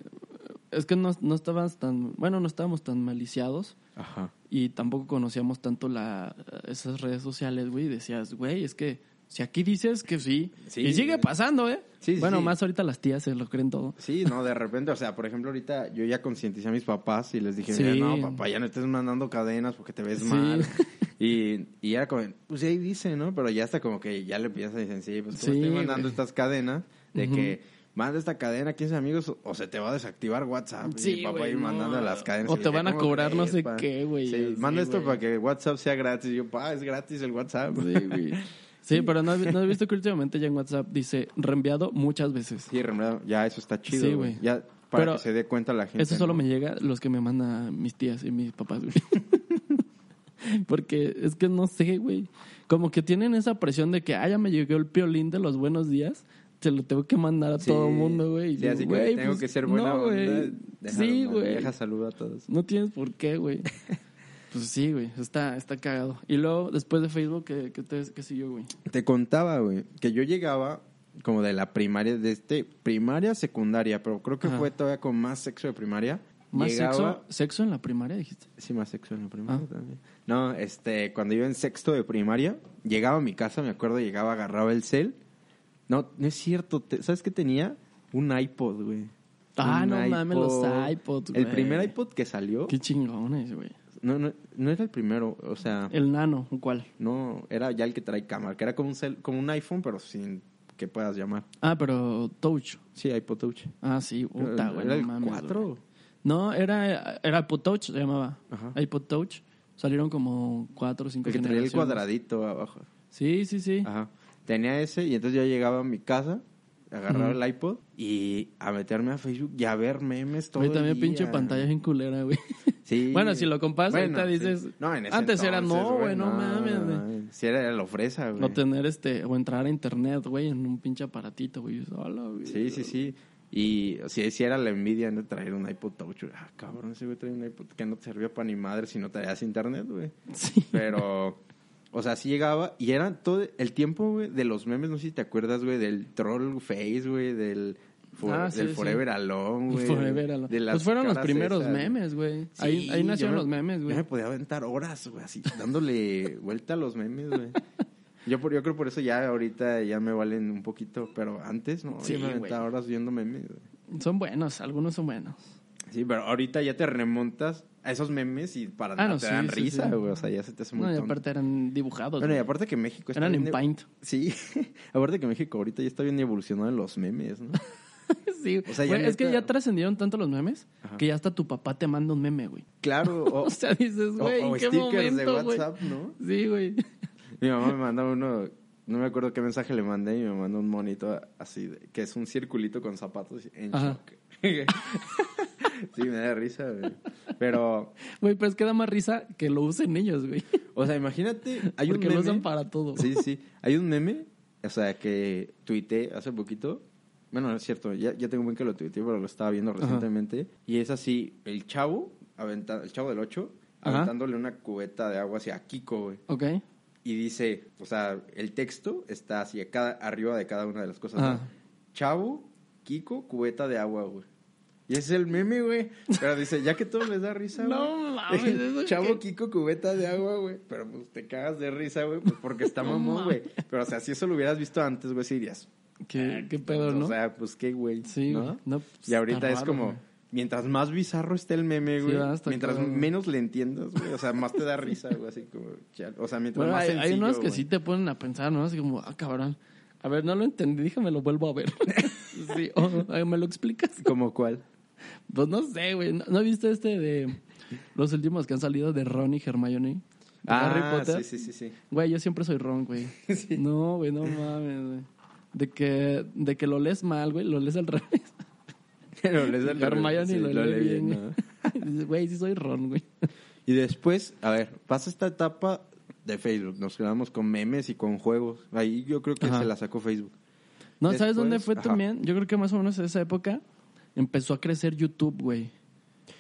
[SPEAKER 2] es que no, no estabas tan, bueno, no estábamos tan maliciados
[SPEAKER 1] Ajá.
[SPEAKER 2] y tampoco conocíamos tanto la, esas redes sociales, güey, decías, güey, es que si aquí dices que sí,
[SPEAKER 1] Sí,
[SPEAKER 2] y sigue pasando, ¿eh?
[SPEAKER 1] Sí,
[SPEAKER 2] bueno,
[SPEAKER 1] sí.
[SPEAKER 2] más ahorita las tías se lo creen todo.
[SPEAKER 1] Sí, no, de repente, o sea, por ejemplo, ahorita yo ya concienticé a mis papás y les dije,
[SPEAKER 2] Sí.
[SPEAKER 1] "Mira, no, papá, ya no estés mandando cadenas porque te ves mal. <laughs> Y, y era como, pues ahí dice, ¿no? Pero ya está como que ya le empiezas a decir, sí, pues
[SPEAKER 2] Sí,
[SPEAKER 1] estoy mandando estas cadenas de que manda esta cadena a 15 amigos o, se te va a desactivar WhatsApp. y
[SPEAKER 2] Sí,
[SPEAKER 1] mi papá
[SPEAKER 2] güey,
[SPEAKER 1] ahí mandando
[SPEAKER 2] no.
[SPEAKER 1] las cadenas.
[SPEAKER 2] O
[SPEAKER 1] Y
[SPEAKER 2] te van a
[SPEAKER 1] "¿Cómo
[SPEAKER 2] cobrar no sé
[SPEAKER 1] pa?".
[SPEAKER 2] qué, güey,
[SPEAKER 1] Sí, manda esto para que WhatsApp sea gratis. Y yo, pa, es gratis el WhatsApp.
[SPEAKER 2] Sí, güey. <laughs> Sí, pero no, has- no has visto <laughs> que últimamente ya en WhatsApp dice reenviado muchas veces.
[SPEAKER 1] Sí, remedado, ya eso está chido,
[SPEAKER 2] Sí,
[SPEAKER 1] güey. Ya para
[SPEAKER 2] Pero
[SPEAKER 1] que se dé cuenta la gente.
[SPEAKER 2] Eso solo
[SPEAKER 1] ¿no?
[SPEAKER 2] me llega los que me mandan mis tías y mis papás, güey. <laughs> Porque es que no sé, güey. Como que tienen esa presión de que, ah, ya me llegó el piolín de los buenos días. Se lo tengo que mandar a
[SPEAKER 1] Sí.
[SPEAKER 2] todo el mundo, güey.
[SPEAKER 1] Sí, así que tengo
[SPEAKER 2] pues,
[SPEAKER 1] que ser buena
[SPEAKER 2] no, güey. Sí, güey.
[SPEAKER 1] Deja saludo a todos.
[SPEAKER 2] No tienes por qué, güey. <laughs> Pues sí, güey. Está, está cagado. Y luego, después de Facebook, ¿qué, qué, te, qué siguió, güey?
[SPEAKER 1] Te contaba, güey, que yo llegaba como de la primaria, de este, primaria, secundaria, pero creo que
[SPEAKER 2] Ajá.
[SPEAKER 1] fue todavía con más sexo de primaria.
[SPEAKER 2] ¿Más
[SPEAKER 1] Llegaba-
[SPEAKER 2] sexo? ¿Sexo en la primaria, dijiste?
[SPEAKER 1] Sí, más sexo en la primaria
[SPEAKER 2] Ah.
[SPEAKER 1] también. No, este, cuando iba en sexto de primaria, llegaba a mi casa, me acuerdo, llegaba, agarraba el cel. No, no es cierto, te- ¿sabes qué tenía? Un iPod, güey.
[SPEAKER 2] Ah,
[SPEAKER 1] Un
[SPEAKER 2] no mames, los
[SPEAKER 1] iPod.
[SPEAKER 2] iPods,
[SPEAKER 1] El
[SPEAKER 2] güey.
[SPEAKER 1] primer iPod que salió,
[SPEAKER 2] Qué chingones, güey.
[SPEAKER 1] No, no, no era el primero, o sea,
[SPEAKER 2] El nano, ¿cuál?
[SPEAKER 1] no, era ya el que trae cámara, que era como un, cel- como un iPhone, pero sin que puedas llamar.
[SPEAKER 2] Ah, pero Touch.
[SPEAKER 1] Sí, iPod Touch.
[SPEAKER 2] Ah, sí, puta, güey.
[SPEAKER 1] ¿Era
[SPEAKER 2] no
[SPEAKER 1] el 4?
[SPEAKER 2] güey. No, era, era iPod Touch, se llamaba.
[SPEAKER 1] Ajá.
[SPEAKER 2] iPod Touch. Salieron como cuatro o cinco
[SPEAKER 1] El que traía el cuadradito abajo.
[SPEAKER 2] Sí, sí, sí.
[SPEAKER 1] Ajá. Tenía ese y entonces yo llegaba a mi casa agarrar el iPod y a meterme a Facebook y a ver memes todo
[SPEAKER 2] Güey,
[SPEAKER 1] el
[SPEAKER 2] también
[SPEAKER 1] día.
[SPEAKER 2] pinche pantalla bien culera, güey.
[SPEAKER 1] Sí.
[SPEAKER 2] Bueno, si lo comparas, ahorita
[SPEAKER 1] sí.
[SPEAKER 2] dices,
[SPEAKER 1] No, en ese
[SPEAKER 2] antes era, no, güey, no mames, güey.
[SPEAKER 1] Si era la fresa, güey.
[SPEAKER 2] O tener este, o entrar a internet, güey, en un pinche aparatito, güey. Hola, güey.
[SPEAKER 1] Sí, sí, sí. Y si, si era la envidia de traer un iPod Touch, güey. Ah, cabrón, ese güey trae un iPod que no te servía para ni madre si no traías internet, güey.
[SPEAKER 2] Sí.
[SPEAKER 1] Pero, o sea, sí llegaba y era todo el tiempo, güey, de los memes, no sé si te acuerdas, güey, del troll face, güey, del, for-
[SPEAKER 2] Ah, sí,
[SPEAKER 1] del
[SPEAKER 2] sí.
[SPEAKER 1] Forever Alone, güey.
[SPEAKER 2] Forever Alone.
[SPEAKER 1] de las
[SPEAKER 2] Pues fueron los primeros
[SPEAKER 1] esas.
[SPEAKER 2] memes, güey.
[SPEAKER 1] Sí,
[SPEAKER 2] ahí, ahí
[SPEAKER 1] yo
[SPEAKER 2] nacieron
[SPEAKER 1] me-
[SPEAKER 2] los memes,
[SPEAKER 1] Yo
[SPEAKER 2] güey.
[SPEAKER 1] me podía aventar horas, güey, así, dándole <laughs> vuelta a los memes, güey. Yo, por, yo creo por eso ya ahorita ya me valen un poquito, pero antes, ¿no?
[SPEAKER 2] Sí,
[SPEAKER 1] me aventaba horas viendo memes, güey.
[SPEAKER 2] Son buenos, algunos son buenos.
[SPEAKER 1] Sí, pero ahorita ya te remontas a esos memes y para
[SPEAKER 2] Ah, no,
[SPEAKER 1] te dan risa, güey. O sea, ya se te hace muy
[SPEAKER 2] No, y aparte eran dibujados.
[SPEAKER 1] Bueno, y aparte que México
[SPEAKER 2] Eran en Paint.
[SPEAKER 1] Sí, <laughs> aparte que México ahorita ya está bien evolucionado en los memes, ¿no? <laughs> <laughs>
[SPEAKER 2] sí,
[SPEAKER 1] O sea, ya
[SPEAKER 2] güey, es que ya trascendieron tanto los memes
[SPEAKER 1] Ajá.
[SPEAKER 2] que ya hasta tu papá te manda un meme, güey.
[SPEAKER 1] Claro, <laughs> o,
[SPEAKER 2] O sea, dices,
[SPEAKER 1] o-
[SPEAKER 2] güey,
[SPEAKER 1] o
[SPEAKER 2] ¿en qué
[SPEAKER 1] stickers
[SPEAKER 2] momento,
[SPEAKER 1] de
[SPEAKER 2] güey?
[SPEAKER 1] WhatsApp, ¿no?
[SPEAKER 2] Sí, güey.
[SPEAKER 1] Mi mamá me manda uno, no me acuerdo qué mensaje le mandé y me manda un monito así, de- que es un circulito con zapatos en
[SPEAKER 2] Ajá.
[SPEAKER 1] shock. <laughs> sí, me da risa, güey. Pero,
[SPEAKER 2] Güey, pero es que da más risa que lo usen ellos, güey.
[SPEAKER 1] o sea, imagínate, hay un
[SPEAKER 2] Porque
[SPEAKER 1] meme.
[SPEAKER 2] lo usan para todo.
[SPEAKER 1] Sí, sí. Hay un meme, o sea, que tuiteé hace poquito. Bueno, no es cierto, ya, ya tengo un buen que lo tuiteé, pero lo estaba viendo
[SPEAKER 2] Ajá.
[SPEAKER 1] recientemente. Y es así, el chavo, aventa- el chavo del 8,
[SPEAKER 2] Ajá.
[SPEAKER 1] aventándole una cubeta de agua hacia Kiko, güey.
[SPEAKER 2] Ok.
[SPEAKER 1] Y dice, o sea, el texto está así, cada, arriba de cada una de las cosas. Chavo, Kiko, cubeta de agua, güey. Y ese es el meme, güey. Pero dice, ya que todo les da risa, <laughs> güey.
[SPEAKER 2] No mames, ¿eso
[SPEAKER 1] Chavo? Kiko, cubeta de agua, güey. Pero pues te cagas de risa, güey, pues porque está <laughs> mamón, güey. Pero o sea, si eso lo hubieras visto antes, güey, sí dirías.
[SPEAKER 2] ¿Qué,
[SPEAKER 1] "Ah,
[SPEAKER 2] qué pedo, no?
[SPEAKER 1] O sea, pues qué, güey.
[SPEAKER 2] sí,
[SPEAKER 1] ¿no?
[SPEAKER 2] pues,
[SPEAKER 1] Y ahorita es
[SPEAKER 2] raro,
[SPEAKER 1] como,
[SPEAKER 2] güey.
[SPEAKER 1] mientras más bizarro esté el meme,
[SPEAKER 2] Sí,
[SPEAKER 1] güey,
[SPEAKER 2] está
[SPEAKER 1] mientras menos le entiendas, güey, o sea, más te da <laughs> risa, güey, así como, ya, o sea, mientras
[SPEAKER 2] Bueno,
[SPEAKER 1] más
[SPEAKER 2] hay, hay
[SPEAKER 1] sencillo,
[SPEAKER 2] unos que sí te ponen a pensar, ¿no? Así como, ah, cabrón. A ver, no lo entendí, déjame lo vuelvo a ver. <laughs> sí, o a ver, ¿me lo explicas?
[SPEAKER 1] ¿Como cuál?
[SPEAKER 2] Pues no sé, güey. ¿No, no viste este de los últimos que han salido de Ron y Hermione? De Harry
[SPEAKER 1] Ah,
[SPEAKER 2] Potter.
[SPEAKER 1] sí, sí, sí, sí.
[SPEAKER 2] Güey, yo siempre soy Ron, güey. <laughs> No, güey, no mames, güey. De que, de que lo lees mal, güey, lo lees al <laughs> revés.
[SPEAKER 1] Les da el
[SPEAKER 2] Hermione
[SPEAKER 1] sí,
[SPEAKER 2] lo lee bien,
[SPEAKER 1] ¿no?
[SPEAKER 2] güey. <laughs> Dices, Güey, sí soy Ron, güey.
[SPEAKER 1] Y después, a ver, pasa esta etapa de Facebook. Nos quedamos con memes y con juegos. Ahí yo creo que
[SPEAKER 2] Ajá.
[SPEAKER 1] se la sacó Facebook.
[SPEAKER 2] No, ¿sabes dónde fue
[SPEAKER 1] ajá.
[SPEAKER 2] también? Yo creo que más o menos en esa época empezó a crecer YouTube, güey.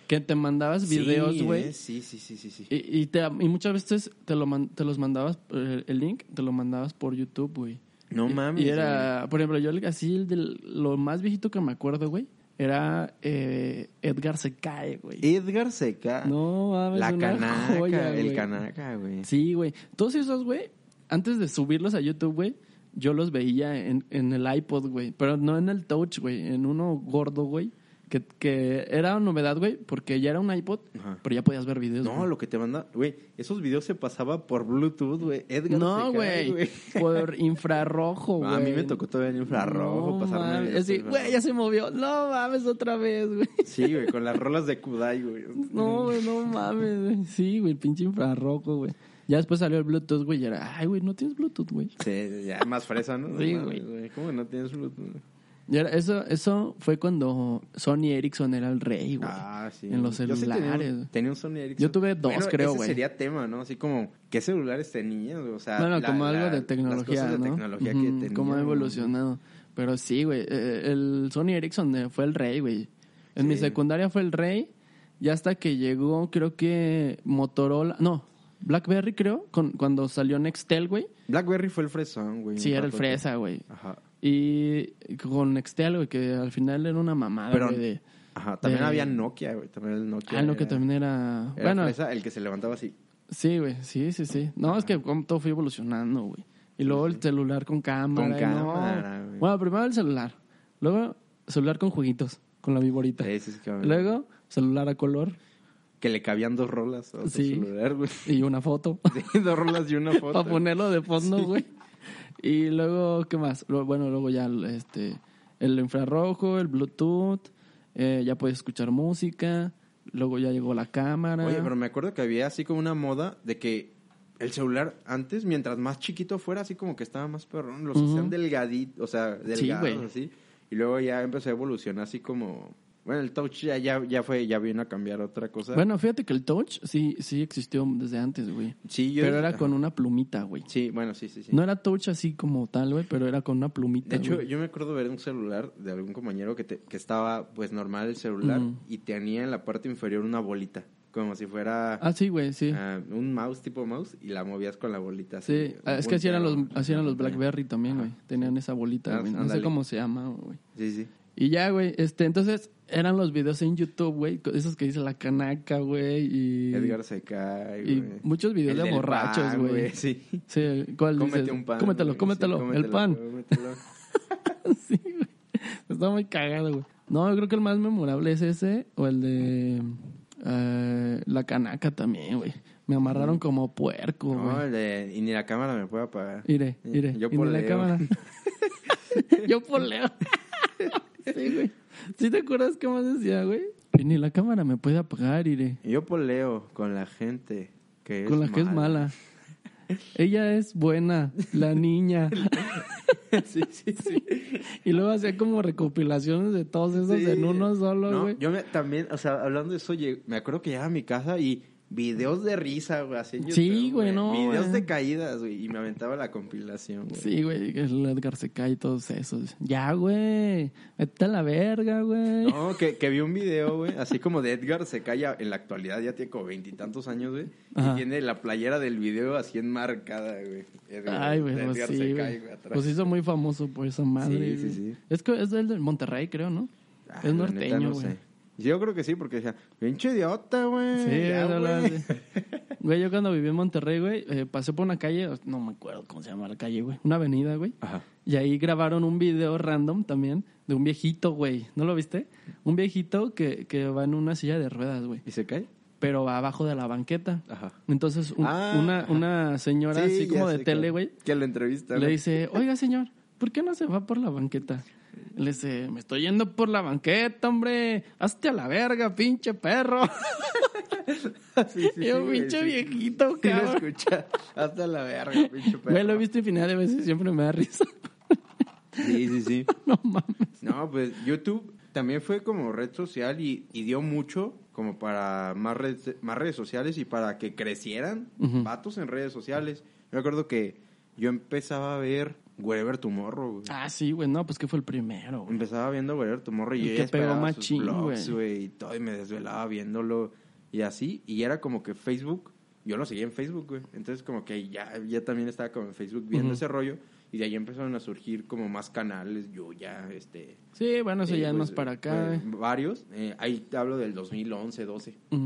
[SPEAKER 2] Que te mandabas videos,
[SPEAKER 1] Sí,
[SPEAKER 2] güey.
[SPEAKER 1] ¿eh? Sí, sí, sí, sí, sí.
[SPEAKER 2] Y, y, te- y muchas veces te, lo man- te los mandabas, eh, el link, te lo mandabas por YouTube, güey.
[SPEAKER 1] No mames.
[SPEAKER 2] Y era, por ejemplo, yo así, el del- lo más viejito que me acuerdo, güey, era eh, Edgar se cae, güey.
[SPEAKER 1] Edgar Seca.
[SPEAKER 2] No, mames,
[SPEAKER 1] La canaca,
[SPEAKER 2] joya,
[SPEAKER 1] el
[SPEAKER 2] güey.
[SPEAKER 1] canaca, güey.
[SPEAKER 2] Sí, güey. Todos esos, güey, antes de subirlos a YouTube, güey, yo los veía en, en el iPod, güey. Pero no en el Touch, güey. En uno gordo, güey. Que, que era novedad, güey, porque ya era un iPod,
[SPEAKER 1] Ajá.
[SPEAKER 2] pero ya podías ver videos.
[SPEAKER 1] No,
[SPEAKER 2] güey.
[SPEAKER 1] lo que te manda, güey, esos videos se pasaba por Bluetooth, güey. Edgar
[SPEAKER 2] No, güey. Por infrarrojo, güey.
[SPEAKER 1] A mí me tocó todavía en infrarrojo
[SPEAKER 2] No,
[SPEAKER 1] pasarme. por
[SPEAKER 2] güey, ya se movió. No mames, otra vez, güey.
[SPEAKER 1] Sí, güey, con las rolas de Kudai, güey.
[SPEAKER 2] No, güey, no mames, güey. Sí, güey, el pinche infrarrojo, güey. Ya después salió el Bluetooth, güey, y era, ay, güey, no tienes Bluetooth, güey.
[SPEAKER 1] Sí, ya más fresa, ¿no?
[SPEAKER 2] Sí, güey.
[SPEAKER 1] ¿Cómo que no tienes Bluetooth?
[SPEAKER 2] Eso, eso fue cuando Sony Ericsson era el rey, güey.
[SPEAKER 1] Ah, sí.
[SPEAKER 2] En los
[SPEAKER 1] Yo sí tenía un-
[SPEAKER 2] celulares.
[SPEAKER 1] tenía, un Sony Ericsson.
[SPEAKER 2] Yo tuve dos,
[SPEAKER 1] Bueno,
[SPEAKER 2] creo,
[SPEAKER 1] ese
[SPEAKER 2] güey.
[SPEAKER 1] sería tema, ¿no? Así como, ¿qué celulares tenías? O sea,
[SPEAKER 2] bueno,
[SPEAKER 1] la-
[SPEAKER 2] como algo de
[SPEAKER 1] las
[SPEAKER 2] tecnología,
[SPEAKER 1] cosas
[SPEAKER 2] ¿no?
[SPEAKER 1] de tecnología que tenía.
[SPEAKER 2] Cómo ha evolucionado. Pero sí, güey, eh, el Sony Ericsson eh, fue el rey, güey. En mi secundaria fue el rey. Y hasta que llegó, creo que Motorola... No, BlackBerry, creo, con, cuando salió Nextel, güey.
[SPEAKER 1] Blackberry fue el fresón, güey.
[SPEAKER 2] Sí, era el fresa, güey.
[SPEAKER 1] Ajá.
[SPEAKER 2] Y con Nextel, güey, que al final era una mamada,
[SPEAKER 1] Pero-
[SPEAKER 2] güey, de...
[SPEAKER 1] Ajá, también
[SPEAKER 2] de-
[SPEAKER 1] había Nokia, güey. También el Nokia.
[SPEAKER 2] Ah, no, que
[SPEAKER 1] era-
[SPEAKER 2] también era...
[SPEAKER 1] era
[SPEAKER 2] bueno,
[SPEAKER 1] fresa, el que se levantaba así.
[SPEAKER 2] Sí, güey, sí, sí, sí. No, es que todo fue evolucionando, güey. Y luego el celular con cámara.
[SPEAKER 1] Con
[SPEAKER 2] y no.
[SPEAKER 1] cámara, güey.
[SPEAKER 2] Bueno, primero el celular. Luego celular con jueguitos, con la viborita.
[SPEAKER 1] Sí, sí, sí, cabrón.
[SPEAKER 2] Luego celular a color
[SPEAKER 1] Que le cabían dos rolas a
[SPEAKER 2] Sí.
[SPEAKER 1] celular, güey.
[SPEAKER 2] y una foto. <laughs>
[SPEAKER 1] Sí, dos rolas y una <laughs> foto.
[SPEAKER 2] Para ponerlo de fondo, güey. Y luego, ¿qué más? Bueno, luego ya este el infrarrojo, el Bluetooth, eh, ya puedes escuchar música. Luego ya llegó la cámara.
[SPEAKER 1] Oye, pero me acuerdo que había así como una moda de que el celular antes, mientras más chiquito fuera, así como que estaba más perrón. Los
[SPEAKER 2] Ujú.
[SPEAKER 1] hacían delgaditos, o sea, delgados,
[SPEAKER 2] güey.
[SPEAKER 1] así. Y luego ya empezó a evolucionar así como... Bueno, el touch ya, ya, ya fue, ya vino a cambiar otra cosa.
[SPEAKER 2] Bueno, fíjate que el touch sí, sí existió desde antes, güey.
[SPEAKER 1] sí, yo-
[SPEAKER 2] Pero era con una plumita, güey.
[SPEAKER 1] Sí, bueno, sí, sí, sí.
[SPEAKER 2] No era touch así como tal, güey, pero era con una plumita.
[SPEAKER 1] De hecho,
[SPEAKER 2] güey.
[SPEAKER 1] yo me acuerdo ver un celular de algún compañero que, te- que estaba, pues, normal el celular y tenía en la parte inferior una bolita, como si fuera
[SPEAKER 2] Ah, sí, güey, sí.
[SPEAKER 1] ah, un mouse, tipo mouse, y la movías con la bolita.
[SPEAKER 2] Sí, ah, es que así eran los, así eran los. Blackberry también, güey. Tenían esa bolita,
[SPEAKER 1] Ah,
[SPEAKER 2] güey. No sé cómo se llama, güey.
[SPEAKER 1] Sí, sí.
[SPEAKER 2] Y ya, güey, este, entonces eran los videos en YouTube, güey, esos que dice la canaca, güey, y...
[SPEAKER 1] Edgar se cae,
[SPEAKER 2] y muchos videos
[SPEAKER 1] El
[SPEAKER 2] de borrachos, güey.
[SPEAKER 1] Sí.
[SPEAKER 2] Sí, ¿cuál
[SPEAKER 1] Cómete
[SPEAKER 2] dices?
[SPEAKER 1] un pan.
[SPEAKER 2] Cómetelo, cómetelo,
[SPEAKER 1] Sí,
[SPEAKER 2] el pan.
[SPEAKER 1] cómetelo. <laughs>
[SPEAKER 2] sí, güey. Está muy cagado, güey. No, yo creo que el más memorable es ese o el de eh, la canaca también, güey. Me amarraron como puerco,
[SPEAKER 1] No,
[SPEAKER 2] güey.
[SPEAKER 1] el de- y ni la cámara me puede apagar.
[SPEAKER 2] Mire, mire.
[SPEAKER 1] Yo
[SPEAKER 2] y ni la
[SPEAKER 1] poleo.
[SPEAKER 2] cámara. <laughs> <laughs> Yo poleo. sí, güey. <laughs> ¿Sí te acuerdas qué más decía, güey? Y ni la cámara me puede apagar, iré.
[SPEAKER 1] Y Yo poleo con la gente que es
[SPEAKER 2] Con la que es mala. <laughs> Ella es buena, la niña. <laughs>
[SPEAKER 1] sí, sí, sí.
[SPEAKER 2] Y luego hacía como recopilaciones de todos esos
[SPEAKER 1] Sí.
[SPEAKER 2] en uno solo,
[SPEAKER 1] No,
[SPEAKER 2] güey.
[SPEAKER 1] yo me- también, o sea, hablando de eso, me acuerdo que llegaba a mi casa y videos de risa, güey, así en YouTube,
[SPEAKER 2] Sí, güey, no,
[SPEAKER 1] Videos
[SPEAKER 2] güey.
[SPEAKER 1] de caídas, güey, y me aventaba la compilación, güey.
[SPEAKER 2] Sí, güey, el Edgar se cae y todos esos. Ya, güey. Vete a la verga, güey.
[SPEAKER 1] No, que, que vi un video, güey, así como de Edgar se calla en la actualidad, ya tiene como veintitantos años, güey,
[SPEAKER 2] Ajá.
[SPEAKER 1] y tiene la playera del video así enmarcada, güey. Edgar,
[SPEAKER 2] Ay, güey, pues
[SPEAKER 1] Edgar
[SPEAKER 2] sí,
[SPEAKER 1] se cae, güey, atrás.
[SPEAKER 2] Pues hizo muy famoso por esa madre.
[SPEAKER 1] Sí, sí, sí.
[SPEAKER 2] Es que es del de Monterrey, creo, ¿no?
[SPEAKER 1] Ah,
[SPEAKER 2] es
[SPEAKER 1] neta,
[SPEAKER 2] norteño,
[SPEAKER 1] no
[SPEAKER 2] güey.
[SPEAKER 1] sé. Yo creo que sí, porque decía, pinche idiota, güey.
[SPEAKER 2] Sí,
[SPEAKER 1] ya, güey". <laughs>
[SPEAKER 2] Güey, yo cuando viví en Monterrey, güey, eh, pasé por una calle, no me acuerdo cómo se llama la calle, güey. Una avenida, güey.
[SPEAKER 1] Ajá.
[SPEAKER 2] Y ahí grabaron un video random también de un viejito, güey. ¿No lo viste? Un viejito que, que va en una silla de ruedas, güey.
[SPEAKER 1] ¿Y se cae?
[SPEAKER 2] Pero va abajo de la banqueta.
[SPEAKER 1] Ajá.
[SPEAKER 2] Entonces, un-
[SPEAKER 1] Ah,
[SPEAKER 2] una,
[SPEAKER 1] ajá.
[SPEAKER 2] una señora
[SPEAKER 1] Sí,
[SPEAKER 2] así como de tele, güey,
[SPEAKER 1] Que lo entrevista,
[SPEAKER 2] le dice, oiga, señor, ¿por qué no se va por la banqueta? Le dice, me estoy yendo por la banqueta, hombre. Hazte a la verga, pinche perro. <laughs>
[SPEAKER 1] Sí, sí,
[SPEAKER 2] pinche viejito,
[SPEAKER 1] Sí lo
[SPEAKER 2] cabrón.
[SPEAKER 1] escucha. Hasta la verga, pinche perro. <laughs>
[SPEAKER 2] Güey, lo he visto infinidad de veces siempre me da risa.
[SPEAKER 1] Sí, sí, sí. <laughs>
[SPEAKER 2] no mames.
[SPEAKER 1] No, pues YouTube también fue como red social y, y dio mucho como para más redes, más redes sociales y para que crecieran
[SPEAKER 2] Ujú.
[SPEAKER 1] vatos en redes sociales. Me acuerdo que yo empezaba a ver Wherever Tomorrow, güey.
[SPEAKER 2] Ah, sí, güey, no, pues que fue el primero, güey.
[SPEAKER 1] Empezaba viendo Wherever Tomorrow y
[SPEAKER 2] El
[SPEAKER 1] yo
[SPEAKER 2] que
[SPEAKER 1] ya esperaba
[SPEAKER 2] pegó machín,
[SPEAKER 1] vlogs,
[SPEAKER 2] güey.
[SPEAKER 1] güey, y todo, y me desvelaba viéndolo y así. Y era como que Facebook, yo lo seguía en Facebook, güey. Entonces como que ya, ya también estaba como en Facebook viendo ese rollo y de ahí empezaron a surgir como más canales, yo ya, este...
[SPEAKER 2] Sí, bueno, eso
[SPEAKER 1] eh,
[SPEAKER 2] ya
[SPEAKER 1] pues,
[SPEAKER 2] es para acá,
[SPEAKER 1] pues,
[SPEAKER 2] güey.
[SPEAKER 1] varios, eh, ahí te hablo del 2011, 12.
[SPEAKER 2] Ujú.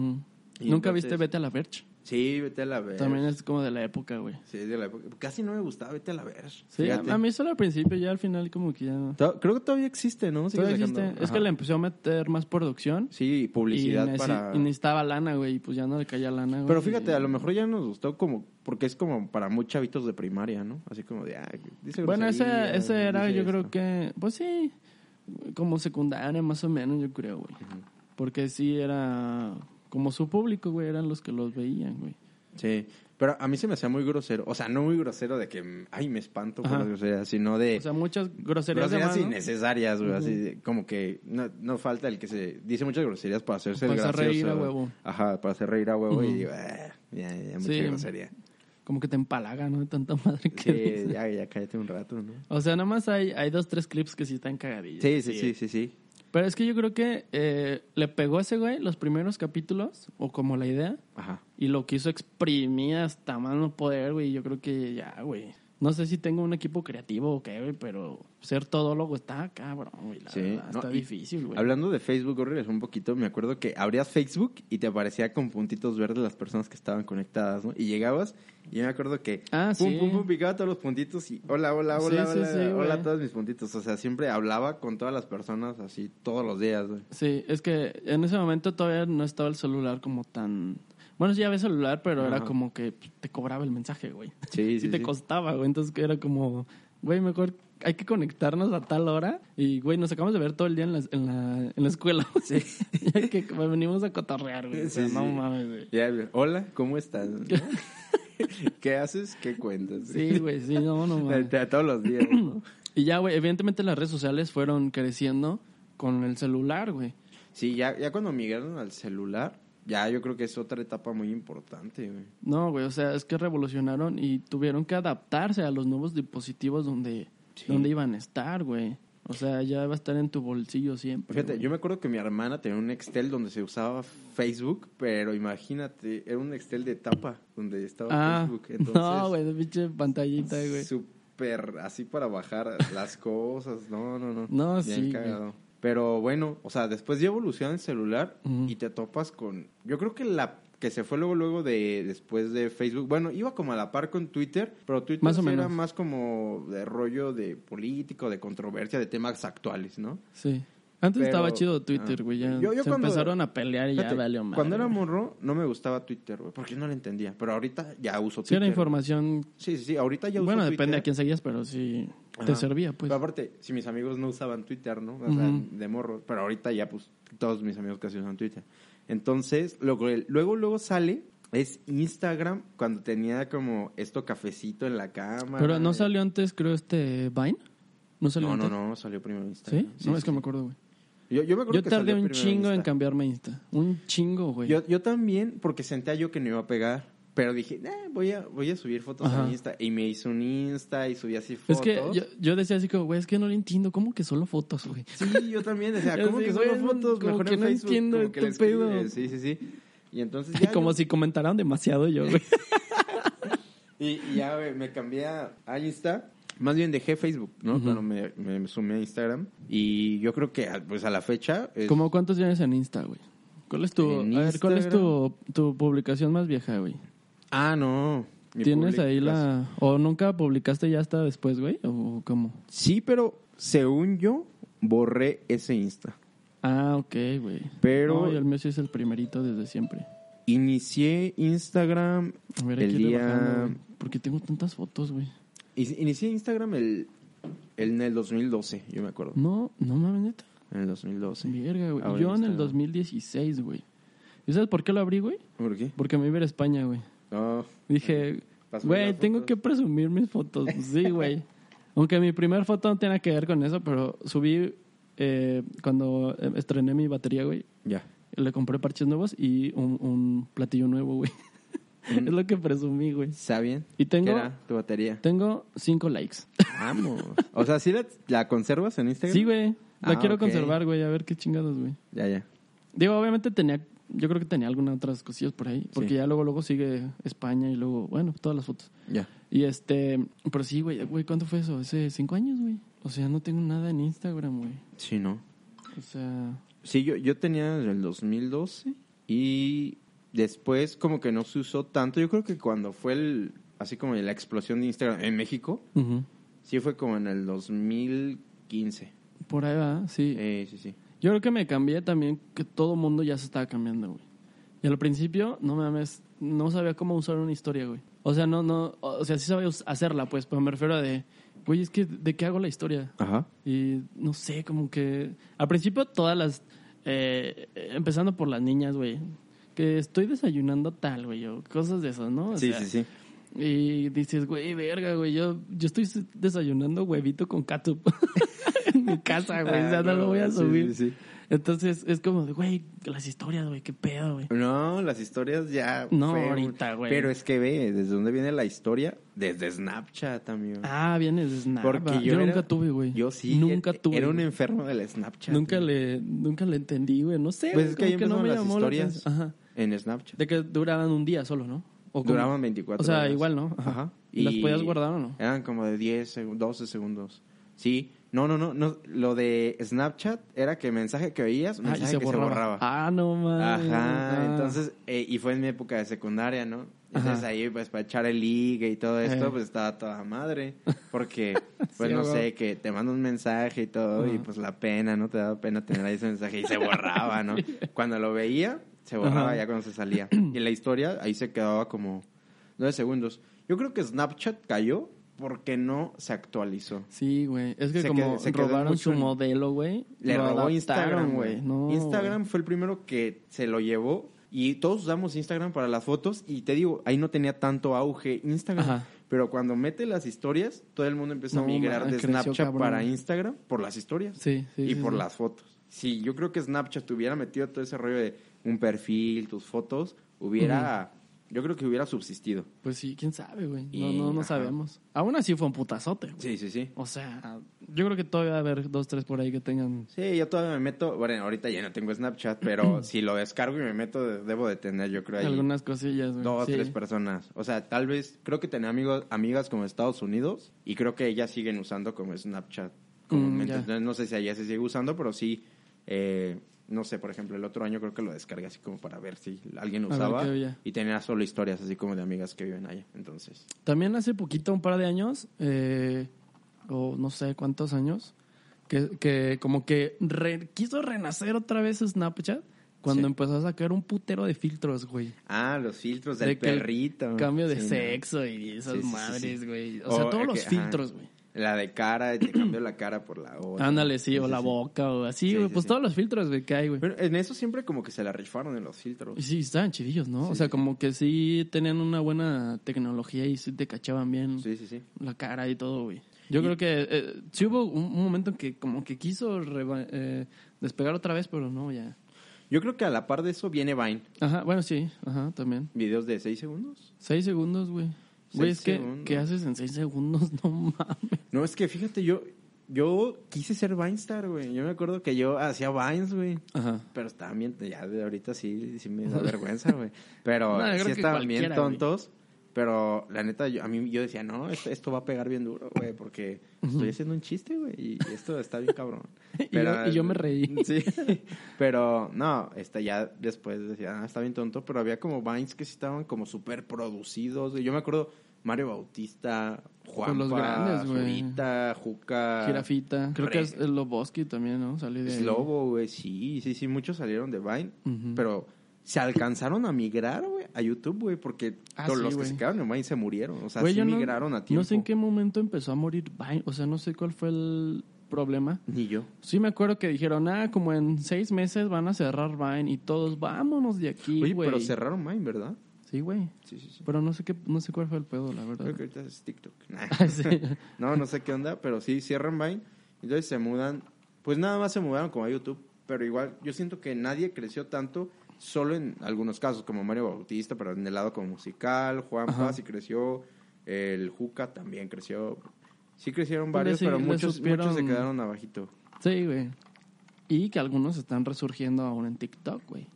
[SPEAKER 1] y
[SPEAKER 2] ¿Nunca
[SPEAKER 1] entonces-
[SPEAKER 2] viste Vete a la Verge?
[SPEAKER 1] Sí, vete a la ver.
[SPEAKER 2] También es como de la época, güey.
[SPEAKER 1] Sí, de la época. Casi no me gustaba, vete a la ver.
[SPEAKER 2] Sí, a,
[SPEAKER 1] Fíjate.
[SPEAKER 2] a mí solo al principio, ya al final como que ya...
[SPEAKER 1] To- Creo que todavía existe, ¿no? Sigue
[SPEAKER 2] Todavía
[SPEAKER 1] sacando-
[SPEAKER 2] existe. Es
[SPEAKER 1] Ajá.
[SPEAKER 2] que le empezó a meter más producción.
[SPEAKER 1] Sí, publicidad
[SPEAKER 2] y, neci-
[SPEAKER 1] para...
[SPEAKER 2] y necesitaba lana, güey, y pues ya no le caía lana, güey.
[SPEAKER 1] Pero fíjate, a lo mejor ya nos gustó como... Porque es como para muy chavitos de primaria, ¿no? Así como de... Ah, dice
[SPEAKER 2] Bueno, ese,
[SPEAKER 1] groserías,
[SPEAKER 2] ese era,
[SPEAKER 1] dice
[SPEAKER 2] yo creo
[SPEAKER 1] esto.
[SPEAKER 2] que, pues sí, como secundaria más o menos, yo creo, güey. Porque sí era como su público, güey, eran los que los veían, güey.
[SPEAKER 1] Sí, pero a mí se me hacía muy grosero. O sea, no muy grosero de que... Ay, me espanto
[SPEAKER 2] Ajá.
[SPEAKER 1] las groserías, sino de...
[SPEAKER 2] O sea, muchas groserías,
[SPEAKER 1] groserías innecesarias, güey. Así de- como que no, no falta el que se dice muchas groserías para hacerse el
[SPEAKER 2] Para hacer reír
[SPEAKER 1] gracioso.
[SPEAKER 2] a huevo.
[SPEAKER 1] Ajá, para hacer reír a huevo y digo, "Ah, ya, ya, mucha
[SPEAKER 2] Sí.
[SPEAKER 1] grosería.
[SPEAKER 2] Como que te empalaga, ¿no? De tanta madre que
[SPEAKER 1] Sí, ya cállate un rato, ¿no?
[SPEAKER 2] O sea, nada más hay, hay dos, tres clips que sí están cagadillos.
[SPEAKER 1] Sí, sí, sí, sí, sí.
[SPEAKER 2] Pero es que yo creo que eh, le pegó a ese güey los primeros capítulos, o como la idea,
[SPEAKER 1] Ajá.
[SPEAKER 2] y lo quiso exprimir hasta más no poder, güey. Yo creo que ya, güey. No sé si tengo un equipo creativo o qué, güey, pero ser todólogo está cabrón, güey. La
[SPEAKER 1] Sí,
[SPEAKER 2] verdad,
[SPEAKER 1] no,
[SPEAKER 2] está difícil, güey.
[SPEAKER 1] Hablando de Facebook, Gorriles, un poquito, me acuerdo que abrías Facebook y te aparecía con puntitos verdes las personas que estaban conectadas, ¿no? Y llegabas y yo me acuerdo que
[SPEAKER 2] Ah,
[SPEAKER 1] pum,
[SPEAKER 2] sí.
[SPEAKER 1] pum, pum, picaba todos los puntitos y hola, hola, hola,
[SPEAKER 2] sí,
[SPEAKER 1] hola,
[SPEAKER 2] sí,
[SPEAKER 1] hola a todos mis puntitos. O sea, siempre hablaba con todas las personas así todos los días, güey.
[SPEAKER 2] Sí, es que en ese momento todavía no estaba el celular como tan... Bueno, sí había celular, pero era como que te cobraba el mensaje, güey.
[SPEAKER 1] Sí, <laughs>
[SPEAKER 2] Sí,
[SPEAKER 1] sí,
[SPEAKER 2] te
[SPEAKER 1] sí.
[SPEAKER 2] costaba, güey. Entonces era como, güey, mejor hay que conectarnos a tal hora. Y, güey, nos acabamos de ver todo el día en la, en la, en la escuela.
[SPEAKER 1] Sí. <laughs>
[SPEAKER 2] y hay que venimos a cotorrear, güey. O sea,
[SPEAKER 1] Sí,
[SPEAKER 2] no mames, güey.
[SPEAKER 1] Ya, hola, ¿cómo estás? <laughs> ¿Qué haces? ¿Qué cuentas?
[SPEAKER 2] Sí, güey, sí, no, no mames.
[SPEAKER 1] De todos los días. ¿no? <clears throat>
[SPEAKER 2] Y ya, güey, evidentemente las redes sociales fueron creciendo con el celular, güey.
[SPEAKER 1] Sí, ya, ya cuando migraron al celular, ya yo creo que es otra etapa muy importante, güey.
[SPEAKER 2] No, güey, o sea, es que revolucionaron y tuvieron que adaptarse a los nuevos dispositivos donde,
[SPEAKER 1] Sí.
[SPEAKER 2] donde iban a estar, güey. O sea, ya va a estar en tu bolsillo siempre.
[SPEAKER 1] Fíjate,
[SPEAKER 2] güey.
[SPEAKER 1] yo me acuerdo que mi hermana tenía un Excel donde se usaba Facebook, pero imagínate, era un Excel de tapa donde estaba
[SPEAKER 2] Ah,
[SPEAKER 1] Facebook. <laughs> Entonces,
[SPEAKER 2] no, güey, de pinche pantallita, güey.
[SPEAKER 1] Súper así para bajar las cosas. No, no, no.
[SPEAKER 2] No,
[SPEAKER 1] Bien
[SPEAKER 2] sí,
[SPEAKER 1] cagado. Pero bueno, o sea, después ya evoluciona el celular y te topas con. Yo creo que la que se fue luego luego de después de Facebook. Bueno, iba como a la par con Twitter, pero Twitter
[SPEAKER 2] Más o
[SPEAKER 1] sí era
[SPEAKER 2] menos.
[SPEAKER 1] más como de rollo de político, de controversia, de temas actuales, ¿no?
[SPEAKER 2] Sí. Antes
[SPEAKER 1] Pero-
[SPEAKER 2] estaba chido Twitter,
[SPEAKER 1] ah.
[SPEAKER 2] güey. Ya
[SPEAKER 1] yo
[SPEAKER 2] se
[SPEAKER 1] cuando-
[SPEAKER 2] empezaron a pelear y ya
[SPEAKER 1] Fíjate,
[SPEAKER 2] valió mal.
[SPEAKER 1] Cuando era morro, no me gustaba Twitter, güey, porque no lo entendía. Pero ahorita ya uso
[SPEAKER 2] Sí,
[SPEAKER 1] Twitter.
[SPEAKER 2] era información.
[SPEAKER 1] Sí, sí, sí, ahorita ya uso
[SPEAKER 2] Bueno,
[SPEAKER 1] Twitter.
[SPEAKER 2] depende a quién seguías, pero sí te servía, pues.
[SPEAKER 1] Pero aparte, si mis amigos no usaban Twitter, ¿no? O sea, de morro. Pero ahorita ya, pues, todos mis amigos casi usan Twitter. Entonces, luego, luego, luego sale, es Instagram, cuando tenía como esto cafecito en la cama.
[SPEAKER 2] Pero no salió antes, creo, este Vine. ¿No salió
[SPEAKER 1] No, no,
[SPEAKER 2] antes?
[SPEAKER 1] no, salió primero Instagram.
[SPEAKER 2] ¿Sí? no, es que me acuerdo, güey.
[SPEAKER 1] Yo, yo me acuerdo
[SPEAKER 2] Yo
[SPEAKER 1] que
[SPEAKER 2] tardé un chingo en cambiarme a Insta. Un chingo, güey.
[SPEAKER 1] Yo, yo también, porque sentía yo que no iba a pegar. Pero dije, eh, voy, a, voy a subir fotos
[SPEAKER 2] Ajá.
[SPEAKER 1] a Insta. Y me hice un Insta y subí así fotos.
[SPEAKER 2] Es que yo, yo decía así como, güey, es que no lo entiendo. ¿Cómo que solo fotos, güey?
[SPEAKER 1] Sí, yo también. Decía,
[SPEAKER 2] Yo <laughs>
[SPEAKER 1] ¿cómo
[SPEAKER 2] sí,
[SPEAKER 1] que solo fotos?
[SPEAKER 2] como
[SPEAKER 1] Mejor
[SPEAKER 2] que
[SPEAKER 1] en
[SPEAKER 2] no
[SPEAKER 1] Facebook.
[SPEAKER 2] entiendo
[SPEAKER 1] como que le escribes.
[SPEAKER 2] pedo.
[SPEAKER 1] Sí, sí, sí. Y entonces ya... <laughs>
[SPEAKER 2] como
[SPEAKER 1] yo-
[SPEAKER 2] si comentaran demasiado yo, güey. <laughs>
[SPEAKER 1] Y, y ya güey, me cambié a a Insta. Más bien dejé Facebook, ¿no? Cuando me, me sumé a Instagram. Y yo creo que pues a la fecha... es-
[SPEAKER 2] ¿Cómo cuántos tienes en Insta, güey? ¿Cuál es tu, a ver, ¿cuál es tu, tu publicación más vieja, güey?
[SPEAKER 1] Ah, no.
[SPEAKER 2] ¿Tienes ahí la... o nunca publicaste ya hasta después, güey? ¿O cómo?
[SPEAKER 1] Sí, pero según yo, borré ese Insta.
[SPEAKER 2] Ah, ok, güey.
[SPEAKER 1] Pero-
[SPEAKER 2] No, y el mío sí es el primerito desde siempre.
[SPEAKER 1] Inicié Instagram
[SPEAKER 2] A ver,
[SPEAKER 1] el
[SPEAKER 2] aquí le
[SPEAKER 1] día...
[SPEAKER 2] bajando. Porque tengo tantas fotos, güey.
[SPEAKER 1] Ini- Inicié Instagram el, el- en el 2012, yo me acuerdo.
[SPEAKER 2] No, no mames, neta.
[SPEAKER 1] En el 2012.
[SPEAKER 2] Verga, güey. Yo en el
[SPEAKER 1] Instagram.
[SPEAKER 2] 2016, güey. ¿Y sabes por qué lo abrí, güey?
[SPEAKER 1] ¿Por qué?
[SPEAKER 2] Porque me iba a ir a España, güey.
[SPEAKER 1] No.
[SPEAKER 2] Dije,
[SPEAKER 1] ¿Para subir
[SPEAKER 2] güey, tengo que presumir mis fotos. Sí, güey. Aunque mi primer foto no tenía que ver con eso, pero subí eh, cuando eh, estrené mi batería, güey.
[SPEAKER 1] Ya.
[SPEAKER 2] Le compré parches nuevos y un, un platillo nuevo, güey.
[SPEAKER 1] Mm. <laughs>
[SPEAKER 2] es lo que presumí, güey.
[SPEAKER 1] ¿Está bien?
[SPEAKER 2] Y tengo-
[SPEAKER 1] ¿Qué era tu batería?
[SPEAKER 2] Tengo cinco likes.
[SPEAKER 1] Vamos. O sea, ¿sí la, la conservas en Instagram?
[SPEAKER 2] Sí, güey. La
[SPEAKER 1] Ah,
[SPEAKER 2] quiero conservar, güey. A ver qué chingados, güey.
[SPEAKER 1] Ya, ya.
[SPEAKER 2] Digo, obviamente tenía, yo creo que tenía algunas otras cosillas por ahí, porque
[SPEAKER 1] Sí.
[SPEAKER 2] ya luego luego sigue España y luego, bueno, todas las fotos.
[SPEAKER 1] Ya.
[SPEAKER 2] Y este, pero sí, güey, güey, ¿cuánto fue eso? Hace cinco años, güey. O sea, no tengo nada en Instagram, güey.
[SPEAKER 1] Sí, ¿no?
[SPEAKER 2] O sea,
[SPEAKER 1] Sí, yo, yo tenía en el 2012 y después como que no se usó tanto. Yo creo que cuando fue el, así como la explosión de Instagram en México, sí fue como en el 2015.
[SPEAKER 2] por ahí va, sí.
[SPEAKER 1] Eh, sí, sí.
[SPEAKER 2] Yo creo que me cambié también, que todo mundo ya se estaba cambiando, güey. Y al principio, no mames, no sabía cómo usar una historia, güey. O sea, no, no, o sea, sí sabía hacerla, pues, pero me refiero a de, güey, es que, ¿de qué hago la historia?
[SPEAKER 1] Ajá.
[SPEAKER 2] Y no sé, como que al principio todas las, eh, empezando por las niñas, güey, que estoy desayunando tal, güey, o cosas de esas, ¿no? O
[SPEAKER 1] Sí,
[SPEAKER 2] sea,
[SPEAKER 1] sí, sí.
[SPEAKER 2] Y dices, güey, verga, güey, yo, yo estoy desayunando huevito con ketchup <laughs> en mi casa, güey, o sea, no lo voy a
[SPEAKER 1] Ah, Sí,
[SPEAKER 2] subir.
[SPEAKER 1] sí, sí.
[SPEAKER 2] Entonces es como de, güey, las historias, güey, qué pedo, güey.
[SPEAKER 1] No, las historias ya.
[SPEAKER 2] No,
[SPEAKER 1] fue
[SPEAKER 2] ahorita, güey.
[SPEAKER 1] Pero es que ve, ¿desde dónde viene la historia? Desde Snapchat, amigo.
[SPEAKER 2] Ah, viene de Snap.
[SPEAKER 1] Porque
[SPEAKER 2] yo,
[SPEAKER 1] yo, era-
[SPEAKER 2] nunca tuve, güey.
[SPEAKER 1] Yo sí.
[SPEAKER 2] Nunca
[SPEAKER 1] era-
[SPEAKER 2] tuve.
[SPEAKER 1] Era un enfermo del Snapchat.
[SPEAKER 2] Nunca
[SPEAKER 1] güey.
[SPEAKER 2] le, nunca le entendí, güey. No sé,
[SPEAKER 1] Pues es que ahí
[SPEAKER 2] no
[SPEAKER 1] empezaron
[SPEAKER 2] me
[SPEAKER 1] las
[SPEAKER 2] llamó la
[SPEAKER 1] historias.
[SPEAKER 2] Ajá.
[SPEAKER 1] en Snapchat.
[SPEAKER 2] De que duraban un día solo, ¿no? O
[SPEAKER 1] Duraban 24
[SPEAKER 2] O sea,
[SPEAKER 1] horas.
[SPEAKER 2] igual, ¿no? Ajá.
[SPEAKER 1] Ajá.
[SPEAKER 2] ¿Y las podías guardar o no?
[SPEAKER 1] Eran como de 10, seg- 12 segundos. Sí. No, no, no, no. Lo de Snapchat era que mensaje que oías,
[SPEAKER 2] Ah,
[SPEAKER 1] mensaje
[SPEAKER 2] se
[SPEAKER 1] que
[SPEAKER 2] borraba.
[SPEAKER 1] se borraba.
[SPEAKER 2] Ah, no mames.
[SPEAKER 1] Ajá,
[SPEAKER 2] Ah.
[SPEAKER 1] entonces, eh, y fue en mi época de secundaria, ¿no? Entonces
[SPEAKER 2] Ajá.
[SPEAKER 1] ahí, pues, para echar el ligue y todo esto,
[SPEAKER 2] Eh.
[SPEAKER 1] pues, estaba toda madre. <laughs> Porque, pues,
[SPEAKER 2] Sí,
[SPEAKER 1] no sé, que te manda un mensaje y todo, y pues, la pena, ¿no? Te daba pena tener ahí ese mensaje y se borraba, ¿no? <laughs> Cuando lo veía, se borraba
[SPEAKER 2] Ajá.
[SPEAKER 1] ya cuando se salía. Y la historia ahí se quedaba como nueve segundos. Yo creo que Snapchat cayó porque no se actualizó.
[SPEAKER 2] Sí, güey. Es que
[SPEAKER 1] Se
[SPEAKER 2] como
[SPEAKER 1] quedó- se quedó
[SPEAKER 2] robaron su
[SPEAKER 1] en-
[SPEAKER 2] modelo, güey.
[SPEAKER 1] Le robó
[SPEAKER 2] adaptaron,
[SPEAKER 1] Instagram, güey.
[SPEAKER 2] No,
[SPEAKER 1] Instagram fue el primero que se lo llevó Y todos usamos Instagram para las fotos y te digo, ahí no tenía tanto auge Instagram.
[SPEAKER 2] Ajá.
[SPEAKER 1] Pero cuando mete las historias, todo el mundo empieza
[SPEAKER 2] No,
[SPEAKER 1] a migrar
[SPEAKER 2] man,
[SPEAKER 1] de
[SPEAKER 2] creció
[SPEAKER 1] Snapchat
[SPEAKER 2] cabrón.
[SPEAKER 1] para Instagram por las historias
[SPEAKER 2] Sí, sí.
[SPEAKER 1] y
[SPEAKER 2] sí,
[SPEAKER 1] por
[SPEAKER 2] sí.
[SPEAKER 1] las fotos. Si yo creo que Snapchat hubiera metido todo ese rollo de un perfil, tus fotos, hubiera, yo creo que hubiera subsistido.
[SPEAKER 2] Pues sí, quién sabe, güey. No,
[SPEAKER 1] Y-
[SPEAKER 2] no, no sabemos. Aún así fue un putazote, güey.
[SPEAKER 1] Sí, sí, sí.
[SPEAKER 2] O sea, yo creo que todavía va a haber dos, tres por ahí que tengan.
[SPEAKER 1] Sí, yo todavía me meto, bueno, ahorita ya no tengo Snapchat, pero <clears throat> si lo descargo y me meto, de- debo de tener, yo creo, ahí
[SPEAKER 2] Algunas cosillas, güey.
[SPEAKER 1] dos,
[SPEAKER 2] sí.
[SPEAKER 1] tres personas. O sea, tal vez, creo que tenía amigos, amigas como Estados Unidos y creo que ellas siguen usando como Snapchat. comúnmente.
[SPEAKER 2] Mm, ya.
[SPEAKER 1] Entonces, no sé si allá se sigue usando, pero sí, eh, no sé, por ejemplo, el otro año creo que lo descargué así como para ver si alguien usaba y tenía solo historias así como de amigas que viven allá. Entonces,
[SPEAKER 2] También hace poquito, un par de años, eh, o no sé cuántos años, que, que como que re- quiso renacer otra vez Snapchat cuando
[SPEAKER 1] Sí.
[SPEAKER 2] empezó a sacar un putero de filtros, güey.
[SPEAKER 1] ah, los filtros del
[SPEAKER 2] De
[SPEAKER 1] perrito.
[SPEAKER 2] Cambio de sexo y esas
[SPEAKER 1] Sí,
[SPEAKER 2] madres, güey. O sea, todos los
[SPEAKER 1] ajá.
[SPEAKER 2] filtros, güey.
[SPEAKER 1] La de cara, te <clears throat> cambió la cara por la otra.
[SPEAKER 2] Ándale, sí, o la boca, o así,
[SPEAKER 1] Sí,
[SPEAKER 2] güey. pues todos los filtros, güey, que hay, güey.
[SPEAKER 1] Pero en eso siempre como que se la rifaron en los filtros.
[SPEAKER 2] Sí, estaban chidillos, ¿no? o sea, como que sí tenían una buena tecnología y sí te cachaban bien
[SPEAKER 1] Sí, sí, sí.
[SPEAKER 2] la cara y todo, güey. Yo
[SPEAKER 1] Y-
[SPEAKER 2] creo que eh, sí hubo un, un momento en que como que quiso eh, despegar otra vez, pero no, ya.
[SPEAKER 1] Yo creo que a la par de eso viene Vine.
[SPEAKER 2] Ajá, bueno, sí, ajá, también.
[SPEAKER 1] Videos de 6 segundos.
[SPEAKER 2] Seis segundos, güey. Güey, es que,
[SPEAKER 1] segundos.
[SPEAKER 2] ¿qué haces en seis segundos? <laughs> No mames.
[SPEAKER 1] No, es que fíjate, yo yo quise ser Vinestar, güey. Yo me acuerdo que yo hacía Vines, güey.
[SPEAKER 2] Ajá.
[SPEAKER 1] Pero estaban bien, ya de ahorita sí, sí me da <laughs> vergüenza, güey. Pero
[SPEAKER 2] No,
[SPEAKER 1] sí estaban bien
[SPEAKER 2] güey.
[SPEAKER 1] Pero la neta, yo, a mí yo decía, no, esto, esto va a pegar bien duro, güey, porque estoy haciendo un chiste, güey, y esto está bien cabrón. <laughs>
[SPEAKER 2] Y yo- y yo me reí. <laughs>
[SPEAKER 1] Sí, pero no, este, ya después decía, ah, está bien tonto, pero había como Vines que sí estaban como súper producidos. Yo me acuerdo Mario Bautista, Juan
[SPEAKER 2] los grandes.
[SPEAKER 1] Zurita, Juca,
[SPEAKER 2] Jirafita. Creo que es el Loboski también, ¿no? Salí de.
[SPEAKER 1] Slobo, güey, sí, sí, sí, muchos salieron de Vine, pero se alcanzaron a migrar, güey, a YouTube, güey, porque
[SPEAKER 2] Ah, sí,
[SPEAKER 1] los que se quedaron en Vine se murieron, o sea, sí
[SPEAKER 2] yo no-
[SPEAKER 1] migraron a tiempo.
[SPEAKER 2] No sé en qué momento empezó a morir Vine. O sea, no sé cuál fue el problema.
[SPEAKER 1] Ni yo.
[SPEAKER 2] Sí me acuerdo que dijeron, ah, como en seis meses van a cerrar Vine y todos, vámonos de aquí,
[SPEAKER 1] Oye,
[SPEAKER 2] güey.
[SPEAKER 1] pero cerraron Vine, ¿verdad?
[SPEAKER 2] Sí, güey.
[SPEAKER 1] Sí, sí, sí.
[SPEAKER 2] Pero no sé qué, no sé cuál fue el pedo, la verdad.
[SPEAKER 1] Creo que ahorita es TikTok. <laughs> Nah.
[SPEAKER 2] Ah, sí. <laughs>
[SPEAKER 1] No, no sé qué onda, pero sí, cierran Vine. Entonces se mudan. Pues nada más se mudaron como a YouTube. Pero igual, yo siento que nadie creció tanto, solo en algunos casos, como Mario Bautista, pero en el lado como musical. Juan. Paz sí creció. El Juca también creció. Sí crecieron varios,
[SPEAKER 2] sí-
[SPEAKER 1] pero muchos,
[SPEAKER 2] supieron-
[SPEAKER 1] muchos se quedaron abajito.
[SPEAKER 2] Sí, güey. Y que algunos están resurgiendo ahora en TikTok, güey.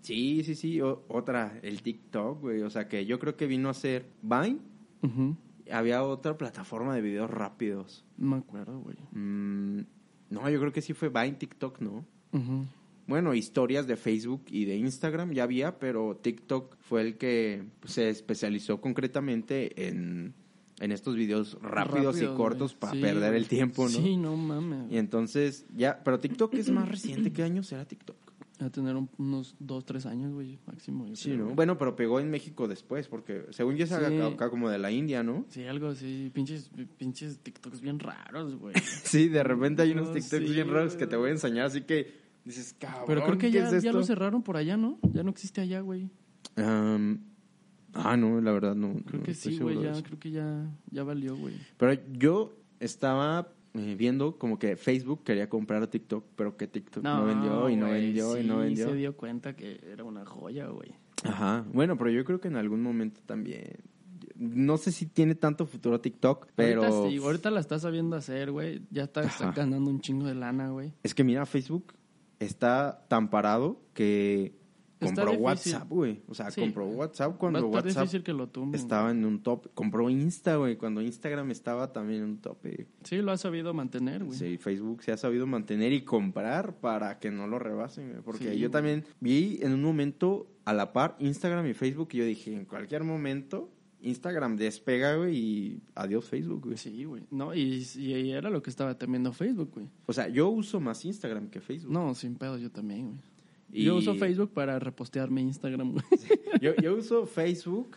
[SPEAKER 1] Sí, sí, sí. o- otra, el TikTok, güey. O sea que yo creo que vino a ser Vine. Había otra plataforma de videos rápidos.
[SPEAKER 2] No me acuerdo, güey.
[SPEAKER 1] Mm, no, yo creo que sí fue Vine, TikTok, ¿no?
[SPEAKER 2] Ujú.
[SPEAKER 1] Bueno, historias de Facebook y de Instagram ya había, pero TikTok fue el que se especializó concretamente en, en estos videos rápidos
[SPEAKER 2] Rápido,
[SPEAKER 1] y cortos para
[SPEAKER 2] Sí,
[SPEAKER 1] perder el tiempo, ¿no?
[SPEAKER 2] Sí, no mames.
[SPEAKER 1] Y entonces, ya, pero TikTok es más reciente. ¿Qué año será TikTok?
[SPEAKER 2] A tener un- unos dos, tres años, güey, máximo. yo
[SPEAKER 1] Sí,
[SPEAKER 2] creo,
[SPEAKER 1] ¿no?
[SPEAKER 2] güey.
[SPEAKER 1] Bueno, pero pegó en México después, porque según yo es
[SPEAKER 2] Sí.
[SPEAKER 1] acá, acá como de la India, ¿no?
[SPEAKER 2] Sí, algo así. Pinches, pinches TikToks bien raros, güey. <laughs>
[SPEAKER 1] Sí, de repente hay unos
[SPEAKER 2] No,
[SPEAKER 1] TikToks
[SPEAKER 2] sí,
[SPEAKER 1] bien raros
[SPEAKER 2] güey.
[SPEAKER 1] que te voy a enseñar, así que dices, cabrón,
[SPEAKER 2] Pero creo que
[SPEAKER 1] ¿qué
[SPEAKER 2] ya,
[SPEAKER 1] es
[SPEAKER 2] ya lo cerraron por allá, ¿no? Ya no existe allá, güey.
[SPEAKER 1] Ah, no, la verdad no.
[SPEAKER 2] Creo
[SPEAKER 1] no
[SPEAKER 2] que sí, güey. Ya, creo que ya, ya valió, güey.
[SPEAKER 1] Pero yo estaba eh, viendo como que Facebook quería comprar a TikTok, pero que TikTok no, vendió y no vendió y no vendió.
[SPEAKER 2] se dio cuenta que era una joya, güey.
[SPEAKER 1] Ajá. Bueno, pero yo creo que en algún momento también. No sé si tiene tanto futuro TikTok, pero.
[SPEAKER 2] Ahorita, sí, ahorita la estás sabiendo hacer, güey. Ya está, está ganando un chingo de lana, güey.
[SPEAKER 1] Es que mira, Facebook está tan parado que compró. WhatsApp, güey. O sea,
[SPEAKER 2] Sí.
[SPEAKER 1] compró WhatsApp cuando WhatsApp
[SPEAKER 2] que lo
[SPEAKER 1] estaba en un top. Compró Insta, güey, cuando Instagram estaba también en un tope.
[SPEAKER 2] Sí, lo ha sabido mantener, güey.
[SPEAKER 1] Sí, Facebook se ha sabido mantener y comprar para que no lo rebasen, güey. Porque
[SPEAKER 2] Sí,
[SPEAKER 1] yo también vi en un momento a la par Instagram y Facebook y yo dije, en cualquier momento Instagram despega, güey, y adiós Facebook, güey.
[SPEAKER 2] Sí, güey. No, y, y era lo que estaba temiendo Facebook, güey.
[SPEAKER 1] O sea, yo uso más Instagram que Facebook.
[SPEAKER 2] No, sin pedo, yo también, güey.
[SPEAKER 1] Y-
[SPEAKER 2] Yo uso Facebook para repostearme Instagram, güey.
[SPEAKER 1] Yo, yo uso Facebook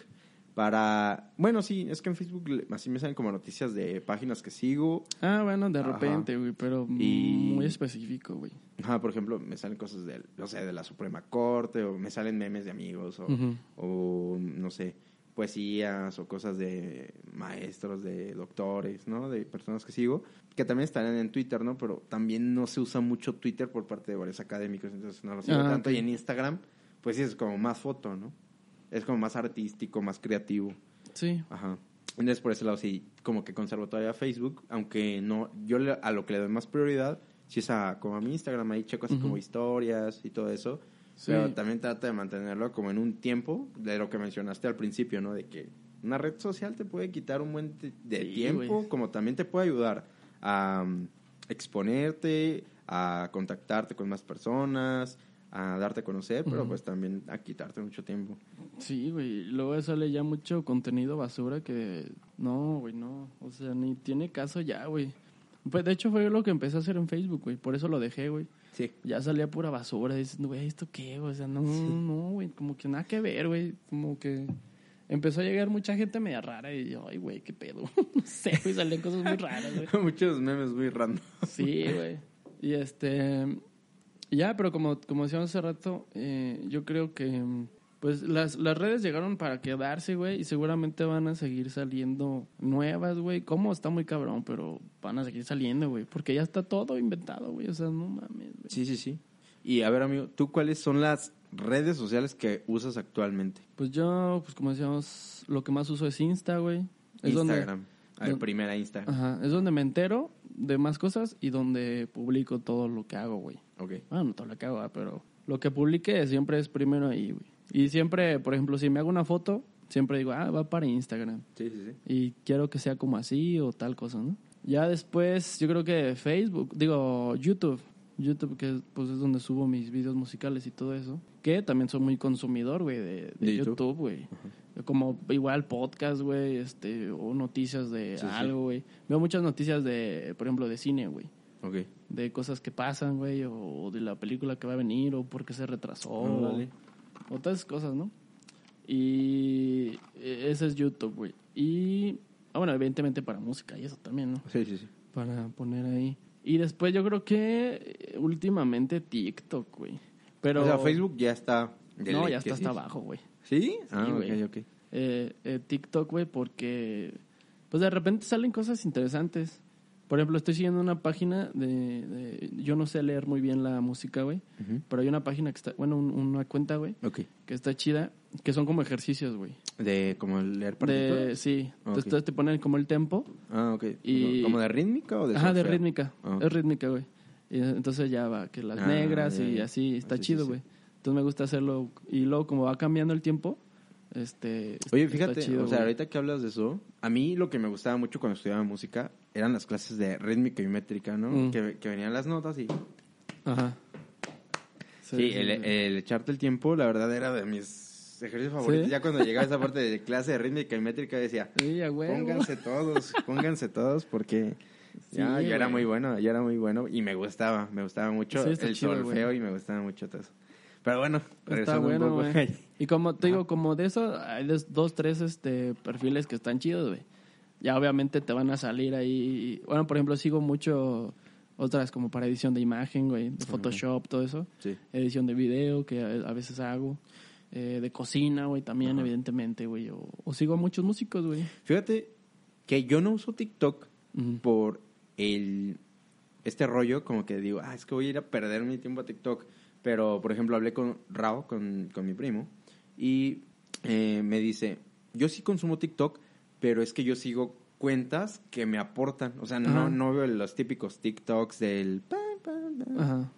[SPEAKER 1] para... Bueno, sí, es que en Facebook así me salen como noticias de páginas que sigo.
[SPEAKER 2] Ah, bueno, de
[SPEAKER 1] Ajá.
[SPEAKER 2] repente, güey, pero
[SPEAKER 1] Y-
[SPEAKER 2] muy específico, güey.
[SPEAKER 1] Ajá, por ejemplo, me salen cosas de, no sé, de la Suprema Corte, o me salen memes de amigos, o, o, no sé, poesías, o cosas de maestros, de doctores, ¿no? De personas que sigo, que también están en Twitter, ¿no? Pero también no se usa mucho Twitter por parte de varios académicos, entonces no lo sigo
[SPEAKER 2] Ah,
[SPEAKER 1] tanto. Y en Instagram, pues sí, es como más foto, ¿no? Es como más artístico, más creativo.
[SPEAKER 2] Sí.
[SPEAKER 1] Ajá. Entonces, por ese lado, sí, como que conservo todavía Facebook, aunque no, yo le- a lo que le doy más prioridad, sí es a, como a mi Instagram, ahí checo así como historias y todo eso,
[SPEAKER 2] Sí.
[SPEAKER 1] pero también trata de mantenerlo como en un tiempo, de lo que mencionaste al principio, ¿no? De que una red social te puede quitar un buen de,
[SPEAKER 2] Sí,
[SPEAKER 1] tiempo, como también te puede ayudar a um, exponerte, a contactarte con más personas, a darte a conocer, pero pues también a quitarte mucho tiempo.
[SPEAKER 2] Sí, güey. Luego sale ya mucho contenido basura que... No, güey, no. O sea, ni tiene caso ya, güey. Pues de hecho fue lo que empecé a hacer en Facebook, güey. Por eso lo dejé, güey.
[SPEAKER 1] Sí.
[SPEAKER 2] Ya salía pura basura. Dices, güey, ¿esto qué? O sea, no, no, güey. Como que nada que ver, güey. Como que empezó a llegar mucha gente media rara y yo, ay, güey, qué pedo. <laughs> no sé, güey, salían cosas muy raras, güey. <laughs>
[SPEAKER 1] Muchos memes muy random.
[SPEAKER 2] Sí, güey. Y este. Ya, pero como, como decíamos hace rato, eh, yo creo que. Pues las, las redes llegaron para quedarse, güey, y seguramente van a seguir saliendo nuevas, güey. ¿Cómo? Está muy cabrón, pero van a seguir saliendo, güey. Porque ya está todo inventado, güey. O sea, no mames, güey.
[SPEAKER 1] Sí, sí, sí. Y a ver, amigo, ¿tú cuáles son las redes sociales que usas actualmente?
[SPEAKER 2] Pues yo, pues como decíamos, lo que más uso es Insta, güey. Es
[SPEAKER 1] Instagram. a ver,
[SPEAKER 2] donde-
[SPEAKER 1] primera Instagram.
[SPEAKER 2] Ajá, es donde me entero de más cosas y donde publico todo lo que hago, güey.
[SPEAKER 1] Ok.
[SPEAKER 2] Bueno, no todo lo que hago, pero lo que publique siempre es primero ahí, güey. Y siempre, por ejemplo, si me hago una foto, siempre digo, ah, va para Instagram.
[SPEAKER 1] Sí, sí, sí.
[SPEAKER 2] Y quiero que sea como así o tal cosa, ¿no? Ya después, yo creo que Facebook, digo, YouTube. YouTube, que pues es donde subo mis videos musicales y todo eso. Que también soy muy consumidor, güey, de, de
[SPEAKER 1] De YouTube.
[SPEAKER 2] Güey. Como igual podcast, güey, este, o noticias de
[SPEAKER 1] Sí,
[SPEAKER 2] algo, güey. Veo muchas noticias de, por ejemplo, de cine, güey
[SPEAKER 1] Ok.
[SPEAKER 2] de cosas que pasan, güey, o de la película que va a venir, o por qué se retrasó,
[SPEAKER 1] Órale.
[SPEAKER 2] O, o todas esas cosas, ¿no? Y eh, ese es YouTube, güey. Y, ah, bueno, evidentemente para música y eso también, ¿no?
[SPEAKER 1] Sí, sí, sí.
[SPEAKER 2] Para poner ahí. Y después yo creo que eh, últimamente TikTok, güey. Pero...
[SPEAKER 1] o sea, Facebook ya está... de
[SPEAKER 2] No, ya está hasta
[SPEAKER 1] sí.
[SPEAKER 2] abajo, güey.
[SPEAKER 1] ¿Sí? Ah,
[SPEAKER 2] güey.
[SPEAKER 1] ok, ok.
[SPEAKER 2] Eh, eh, TikTok, güey, porque pues de repente salen cosas interesantes. Por ejemplo, estoy siguiendo una página de, de- yo no sé leer muy bien la música, güey,
[SPEAKER 1] Ujú.
[SPEAKER 2] pero hay una página que está, bueno, un- una cuenta, güey,
[SPEAKER 1] Ok.
[SPEAKER 2] que está chida, que son como ejercicios, güey.
[SPEAKER 1] De como leer
[SPEAKER 2] De,
[SPEAKER 1] partituras.
[SPEAKER 2] sí,
[SPEAKER 1] Ok.
[SPEAKER 2] entonces te ponen como el tempo,
[SPEAKER 1] Ah, ok.
[SPEAKER 2] Y-
[SPEAKER 1] ¿Como de rítmica o de
[SPEAKER 2] ajá, de rítmica,
[SPEAKER 1] Ah, ok.
[SPEAKER 2] es rítmica, güey. Entonces ya va, que las
[SPEAKER 1] Ah,
[SPEAKER 2] negras
[SPEAKER 1] ya,
[SPEAKER 2] y
[SPEAKER 1] ya.
[SPEAKER 2] así, está
[SPEAKER 1] Ah, sí, sí,
[SPEAKER 2] chido,
[SPEAKER 1] sí.
[SPEAKER 2] güey. Entonces me gusta hacerlo, y luego como va cambiando el tiempo, este...
[SPEAKER 1] Oye, fíjate,
[SPEAKER 2] chido,
[SPEAKER 1] o sea,
[SPEAKER 2] güey.
[SPEAKER 1] ahorita que hablas de eso, a mí lo que me gustaba mucho cuando estudiaba música eran las clases de rítmica y métrica, ¿no?
[SPEAKER 2] Mm.
[SPEAKER 1] Que, que venían las notas y...
[SPEAKER 2] Ajá.
[SPEAKER 1] Sí, el, el echarte el tiempo, la verdad, era de mis ejercicios favoritos.
[SPEAKER 2] ¿Sí?
[SPEAKER 1] Ya cuando llegaba esa parte de clase de rítmica y métrica decía, pónganse todos, pónganse todos, porque
[SPEAKER 2] Sí,
[SPEAKER 1] ya, ya era muy bueno, ya era muy bueno y me gustaba, me gustaba mucho el
[SPEAKER 2] chido,
[SPEAKER 1] solfeo
[SPEAKER 2] güey.
[SPEAKER 1] y me gustaba mucho todo eso. Pero bueno,
[SPEAKER 2] Está bueno,
[SPEAKER 1] un poco.
[SPEAKER 2] güey. Y como te digo, como de eso, hay dos, tres este, perfiles que están chidos, güey. Ya obviamente te van a salir ahí. Bueno, por ejemplo, sigo mucho otras como para edición de imagen, güey, de Photoshop, todo eso.
[SPEAKER 1] Sí.
[SPEAKER 2] Edición de video, que a, veces hago. Eh, de cocina, güey, también,
[SPEAKER 1] Ajá.
[SPEAKER 2] evidentemente, güey. O, o sigo a muchos músicos, güey.
[SPEAKER 1] Fíjate que yo no uso TikTok por el este rollo como que digo, ah, es que voy a ir a perder mi tiempo a TikTok. Pero, por ejemplo, hablé con Rao, con, con mi primo, y eh, me dice, yo sí consumo TikTok, pero es que yo sigo cuentas que me aportan. O sea, no,
[SPEAKER 2] Ajá.
[SPEAKER 1] no veo los típicos TikToks del...
[SPEAKER 2] Ajá.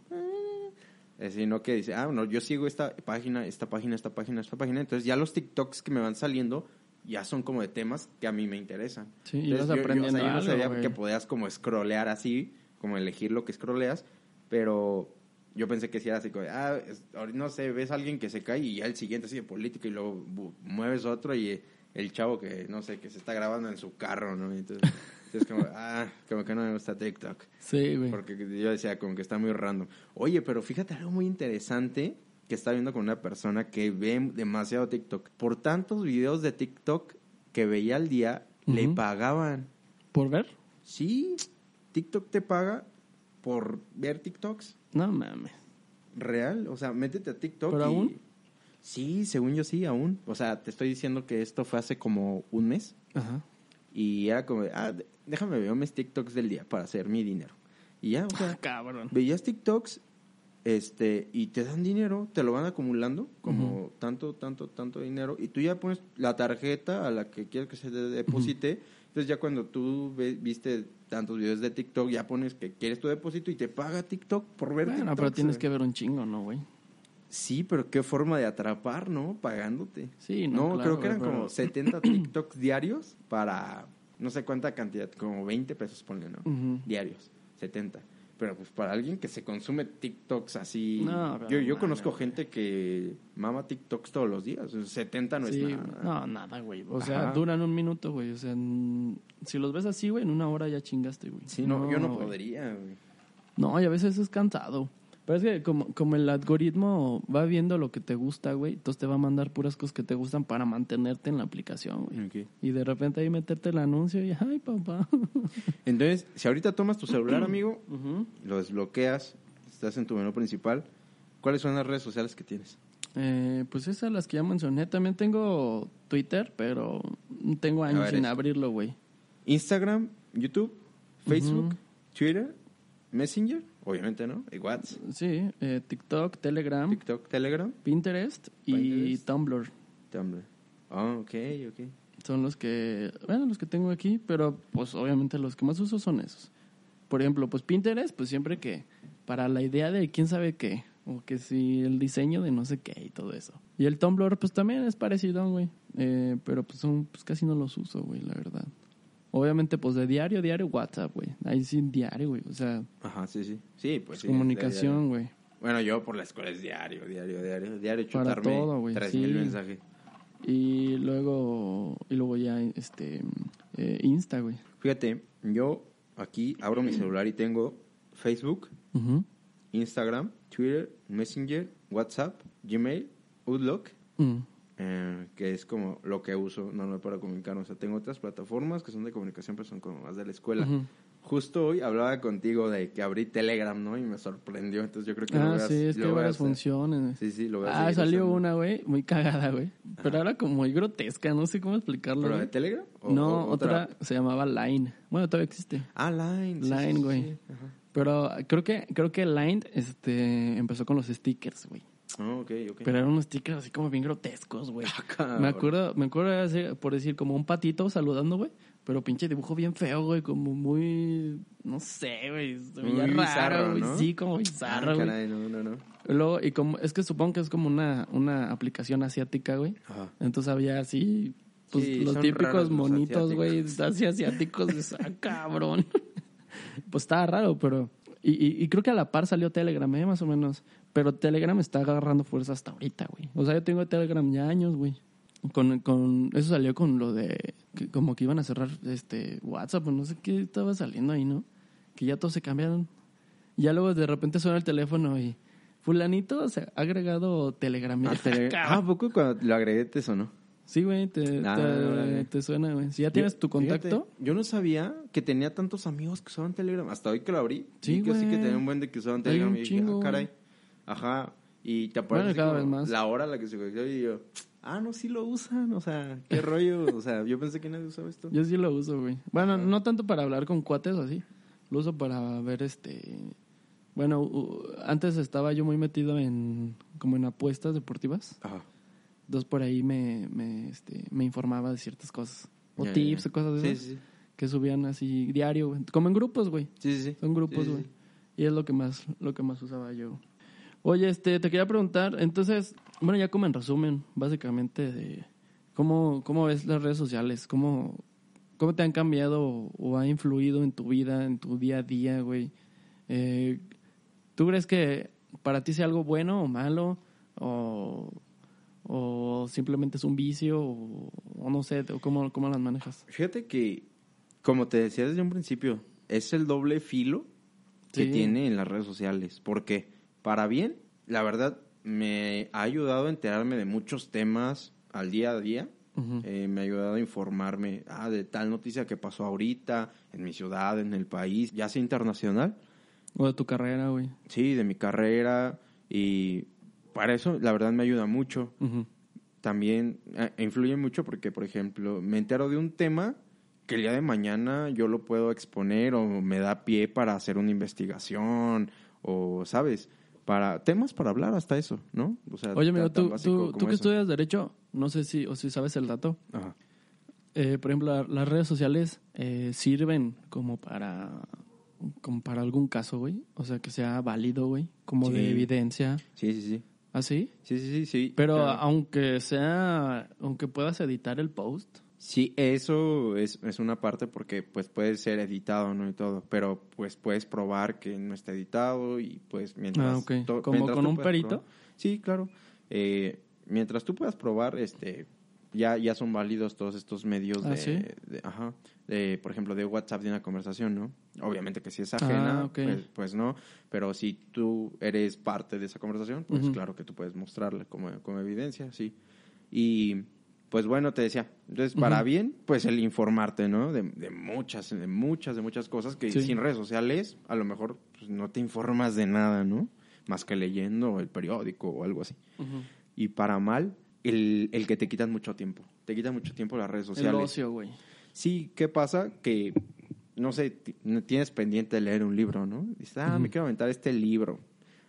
[SPEAKER 1] eh, sino que dice, ah, bueno, yo sigo esta página, esta página, esta página, esta página. Entonces ya los TikToks que me van saliendo ya son como de temas que a mí me interesan.
[SPEAKER 2] Sí, y
[SPEAKER 1] Entonces,
[SPEAKER 2] vas
[SPEAKER 1] yo- yo-
[SPEAKER 2] aprendiendo
[SPEAKER 1] o sea, yo no
[SPEAKER 2] algo,
[SPEAKER 1] sabía
[SPEAKER 2] güey.
[SPEAKER 1] que podías como scrollear así, como elegir lo que scrolleas, pero yo pensé que si era así como, ah, no sé, ves a alguien que se cae y ya el siguiente de política y luego mueves otro y el chavo que, no sé, que se está grabando en su carro, ¿no? Y Entonces, <laughs> entonces como, ah, como que no me gusta TikTok.
[SPEAKER 2] Sí, güey.
[SPEAKER 1] Porque yo decía como que está muy random. Oye, pero fíjate algo muy interesante que estaba viendo con una persona que ve demasiado TikTok. Por tantos videos de TikTok que veía al día, le pagaban.
[SPEAKER 2] ¿Por ver?
[SPEAKER 1] Sí, TikTok te paga por ver TikToks.
[SPEAKER 2] No mames.
[SPEAKER 1] Real, o sea, métete a TikTok.
[SPEAKER 2] ¿Pero
[SPEAKER 1] y-
[SPEAKER 2] aún?
[SPEAKER 1] Sí, según yo sí, aún. O sea, te estoy diciendo que esto fue hace como un mes.
[SPEAKER 2] Ajá.
[SPEAKER 1] Y era como, ah, déjame ver mis TikToks del día para hacer mi dinero. Y ya, o sea, <laughs>
[SPEAKER 2] Cabrón.
[SPEAKER 1] veías TikToks este y te dan dinero, te lo van acumulando como tanto, tanto, tanto dinero y tú ya pones la tarjeta a la que quieres que se te deposite. Entonces ya cuando tú ve- viste tantos videos de TikTok, ya pones que quieres tu depósito y te paga TikTok por ver
[SPEAKER 2] Bueno, pero tienes que ver un chingo, ¿no, güey?
[SPEAKER 1] Sí, pero qué forma de atrapar, ¿no? Pagándote.
[SPEAKER 2] Sí, no,
[SPEAKER 1] No,
[SPEAKER 2] claro,
[SPEAKER 1] creo que eran
[SPEAKER 2] pero-
[SPEAKER 1] como 70 <clears throat> TikToks diarios para no sé cuánta cantidad, como 20 pesos, ponle, ¿no? Diarios, 70. Pero pues para alguien que se consume TikToks así...
[SPEAKER 2] No,
[SPEAKER 1] yo yo conozco gente que mama TikToks todos los días. o sea, 70 no
[SPEAKER 2] sí,
[SPEAKER 1] es nada.
[SPEAKER 2] no, nada, güey. O sea, duran un minuto, güey. O sea, si los ves así, güey, en una hora ya chingaste, güey.
[SPEAKER 1] Sí, no, yo no podría, güey.
[SPEAKER 2] No, y a veces es cansado. Pero es que como, como el algoritmo va viendo lo que te gusta, güey, entonces te va a mandar puras cosas que te gustan para mantenerte en la aplicación, güey. Y de repente ahí meterte el anuncio y, ay, papá. <laughs>
[SPEAKER 1] Entonces, si ahorita tomas tu celular, <clears throat> amigo, lo desbloqueas, estás en tu menú principal, ¿cuáles son las redes sociales que tienes?
[SPEAKER 2] Eh, pues esas las que ya mencioné. También tengo Twitter, pero tengo años
[SPEAKER 1] ver,
[SPEAKER 2] sin abrirlo, güey.
[SPEAKER 1] Instagram, YouTube, Facebook,
[SPEAKER 2] Ujú.
[SPEAKER 1] Twitter, Messenger, obviamente, ¿no? Y WhatsApp,
[SPEAKER 2] Sí, eh, TikTok, Telegram,
[SPEAKER 1] TikTok, Telegram,
[SPEAKER 2] Pinterest y
[SPEAKER 1] Pinterest.
[SPEAKER 2] Tumblr.
[SPEAKER 1] Tumblr. Ah, ok, ok.
[SPEAKER 2] Son los que, bueno, los que tengo aquí, pero pues obviamente los que más uso son esos. Por ejemplo, pues Pinterest, pues siempre que para la idea de quién sabe qué, o que si el diseño de no sé qué y todo eso. Y el Tumblr, pues también es parecido, güey. Eh, pero pues son, pues casi no los uso, güey, la verdad. Obviamente, pues de diario, diario, WhatsApp, güey. Ahí sí, diario, güey. O sea,
[SPEAKER 1] Ajá, sí, sí. Sí, pues sí,
[SPEAKER 2] comunicación, güey.
[SPEAKER 1] Bueno, yo por la escuela es diario, diario, diario. Diario
[SPEAKER 2] Para
[SPEAKER 1] chutarme
[SPEAKER 2] todo, güey,
[SPEAKER 1] tres
[SPEAKER 2] sí.
[SPEAKER 1] mil mensajes.
[SPEAKER 2] Y luego, y luego ya, este, eh, Insta, güey.
[SPEAKER 1] Fíjate, yo aquí abro mi celular y tengo Facebook. Instagram, Twitter, Messenger, WhatsApp, Gmail, Outlook,
[SPEAKER 2] Mm.
[SPEAKER 1] Eh, que es como lo que uso normal para comunicarme. O sea, tengo otras plataformas que son de comunicación, pero son como más de la escuela.
[SPEAKER 2] Ujú.
[SPEAKER 1] Justo hoy hablaba contigo de que abrí Telegram, ¿no? Y me sorprendió. Entonces yo creo que lo
[SPEAKER 2] Ah,
[SPEAKER 1] voy a-
[SPEAKER 2] sí, es que
[SPEAKER 1] lo
[SPEAKER 2] hay varias
[SPEAKER 1] hacer.
[SPEAKER 2] funciones.
[SPEAKER 1] Sí, sí, lo voy a
[SPEAKER 2] Ah, salió
[SPEAKER 1] usando.
[SPEAKER 2] una, güey, muy cagada, güey. Pero ahora como muy grotesca, no sé cómo explicarlo.
[SPEAKER 1] ¿Pero de
[SPEAKER 2] güey.
[SPEAKER 1] Telegram? ¿O-
[SPEAKER 2] No,
[SPEAKER 1] o
[SPEAKER 2] otra se llamaba Line. Bueno, todavía existe.
[SPEAKER 1] Ah, Line. sí, sí,
[SPEAKER 2] Line,
[SPEAKER 1] sí,
[SPEAKER 2] güey.
[SPEAKER 1] sí. Ajá.
[SPEAKER 2] Pero creo que creo que Line este empezó con los stickers, güey.
[SPEAKER 1] Ah, ok, ok.
[SPEAKER 2] Pero eran unos stickers así como bien grotescos, güey.
[SPEAKER 1] cabrón.
[SPEAKER 2] me acuerdo, me acuerdo hacer- por decir como un patito saludando, güey, pero pinche dibujo bien feo, güey, como muy no sé, güey,
[SPEAKER 1] Muy bizarro,
[SPEAKER 2] raro, güey,
[SPEAKER 1] ¿no?
[SPEAKER 2] sí, como
[SPEAKER 1] Ah,
[SPEAKER 2] bizarro, güey.
[SPEAKER 1] caray, no, no, no.
[SPEAKER 2] Luego, y como, es que supongo que es como una, una aplicación asiática, güey.
[SPEAKER 1] Ajá.
[SPEAKER 2] Entonces había así, pues
[SPEAKER 1] Sí,
[SPEAKER 2] los típicos monitos, güey, así asiáticos, <laughs> ah, cabrón. <laughs> pues estaba raro, pero... Y, y, y creo que a la par salió Telegram, ¿eh? Más o menos. Pero Telegram está agarrando fuerza hasta ahorita, güey. O sea, yo tengo Telegram ya años, güey. Con, con, eso salió con lo de, que como que iban a cerrar este WhatsApp, o no sé qué estaba saliendo ahí, ¿no? Que ya todos se cambiaron. Ya luego de repente suena el teléfono y fulanito se ha agregado Telegram.
[SPEAKER 1] Ah, <laughs> tele- ah, ¿a poco cuando lo agregué te sonó?
[SPEAKER 2] Sí, güey, te, te,
[SPEAKER 1] órale.
[SPEAKER 2] te suena, güey. Si ya tienes
[SPEAKER 1] Yo-
[SPEAKER 2] tu contacto,
[SPEAKER 1] fíjate, yo no sabía que tenía tantos amigos que usaban Telegram. Hasta hoy que lo abrí.
[SPEAKER 2] Sí,
[SPEAKER 1] vi que sí que tenía un buen de que usaban Telegram. y dije, ah, caray. Ajá. Y te
[SPEAKER 2] Bueno,
[SPEAKER 1] aparece
[SPEAKER 2] cada
[SPEAKER 1] como
[SPEAKER 2] vez más.
[SPEAKER 1] la hora a la que se conectó y yo, ah, no, sí lo usan. O sea, qué <laughs> rollo. O sea, yo pensé que nadie usaba esto.
[SPEAKER 2] yo sí lo uso, güey. Bueno, no tanto para hablar con cuates o así. Lo uso para ver este... Bueno, antes estaba yo muy metido en... como en apuestas deportivas.
[SPEAKER 1] Ajá.
[SPEAKER 2] Entonces por ahí me, me, este, me informaba de ciertas cosas. O tips
[SPEAKER 1] ya.
[SPEAKER 2] o cosas de esas.
[SPEAKER 1] sí, sí.
[SPEAKER 2] Que subían así diario, güey. Como en grupos, güey.
[SPEAKER 1] Sí, sí, sí.
[SPEAKER 2] Son grupos,
[SPEAKER 1] Sí,
[SPEAKER 2] güey. Y es lo que más, lo que más usaba yo. Oye, este, te quería preguntar, entonces, bueno, ya como en resumen, básicamente, de cómo, cómo ves las redes sociales, cómo, cómo te han cambiado o, o ha influido en tu vida, en tu día a día, güey. Eh, ¿Tú crees que para ti sea algo bueno o malo? O, o simplemente es un vicio, o, o no sé, o cómo, cómo las manejas.
[SPEAKER 1] Fíjate que, como te decía desde un principio, es el doble filo que
[SPEAKER 2] Sí.
[SPEAKER 1] tiene en las redes sociales. Porque, para bien, la verdad, me ha ayudado a enterarme de muchos temas al día a día.
[SPEAKER 2] Ujú.
[SPEAKER 1] Eh, me ha ayudado a informarme ah, de tal noticia que pasó ahorita en mi ciudad, en el país, ya sea internacional.
[SPEAKER 2] O de tu carrera, güey.
[SPEAKER 1] Sí, de mi carrera y para eso la verdad me ayuda mucho. También eh, influye mucho porque, por ejemplo, me entero de un tema que el día de mañana yo lo puedo exponer o me da pie para hacer una investigación o, ¿sabes? Para temas para hablar hasta eso, ¿no? O sea,
[SPEAKER 2] Oye,
[SPEAKER 1] tan
[SPEAKER 2] tú, tú, que
[SPEAKER 1] eso.
[SPEAKER 2] estudias Derecho, no sé si, o si sabes el dato.
[SPEAKER 1] Ajá.
[SPEAKER 2] Eh, por ejemplo, la- las redes sociales eh, sirven como para como para algún caso, güey. O sea, que sea válido, güey. Como
[SPEAKER 1] Sí.
[SPEAKER 2] de evidencia.
[SPEAKER 1] Sí, sí, sí.
[SPEAKER 2] ¿Así?
[SPEAKER 1] Sí, sí, sí, sí.
[SPEAKER 2] Pero
[SPEAKER 1] claro.
[SPEAKER 2] aunque sea, aunque puedas editar el post.
[SPEAKER 1] Sí, eso es, es una parte porque pues puede ser editado, ¿no? Y todo, pero pues puedes probar que no está editado y pues mientras...
[SPEAKER 2] Ah, ok.
[SPEAKER 1] to-
[SPEAKER 2] ¿Como con un perito?
[SPEAKER 1] probar- Sí, claro. Eh, mientras tú puedas probar, este, ya, ya son válidos todos estos medios
[SPEAKER 2] ¿Ah,
[SPEAKER 1] de,
[SPEAKER 2] sí?
[SPEAKER 1] de- ajá, de, por ejemplo, de WhatsApp de una conversación, ¿no? Obviamente que si es ajena,
[SPEAKER 2] Ah,
[SPEAKER 1] pues, pues no, pero si tú eres parte de esa conversación, pues claro que tú puedes mostrarle como, como evidencia, sí. Y pues bueno, te decía, entonces para bien, pues el informarte, ¿no? De, de muchas, de muchas, de muchas cosas que
[SPEAKER 2] Sí.
[SPEAKER 1] sin redes sociales a lo mejor pues, no te informas de nada, ¿no? Más que leyendo el periódico o algo así. Y para mal, el, el que te quitan mucho tiempo. Te quitan mucho tiempo las redes
[SPEAKER 2] El
[SPEAKER 1] sociales.
[SPEAKER 2] ocio, güey.
[SPEAKER 1] Sí, ¿qué pasa? Que, no sé, ti- tienes pendiente de leer un libro, ¿no? Dices, ah, me quiero aventar este libro.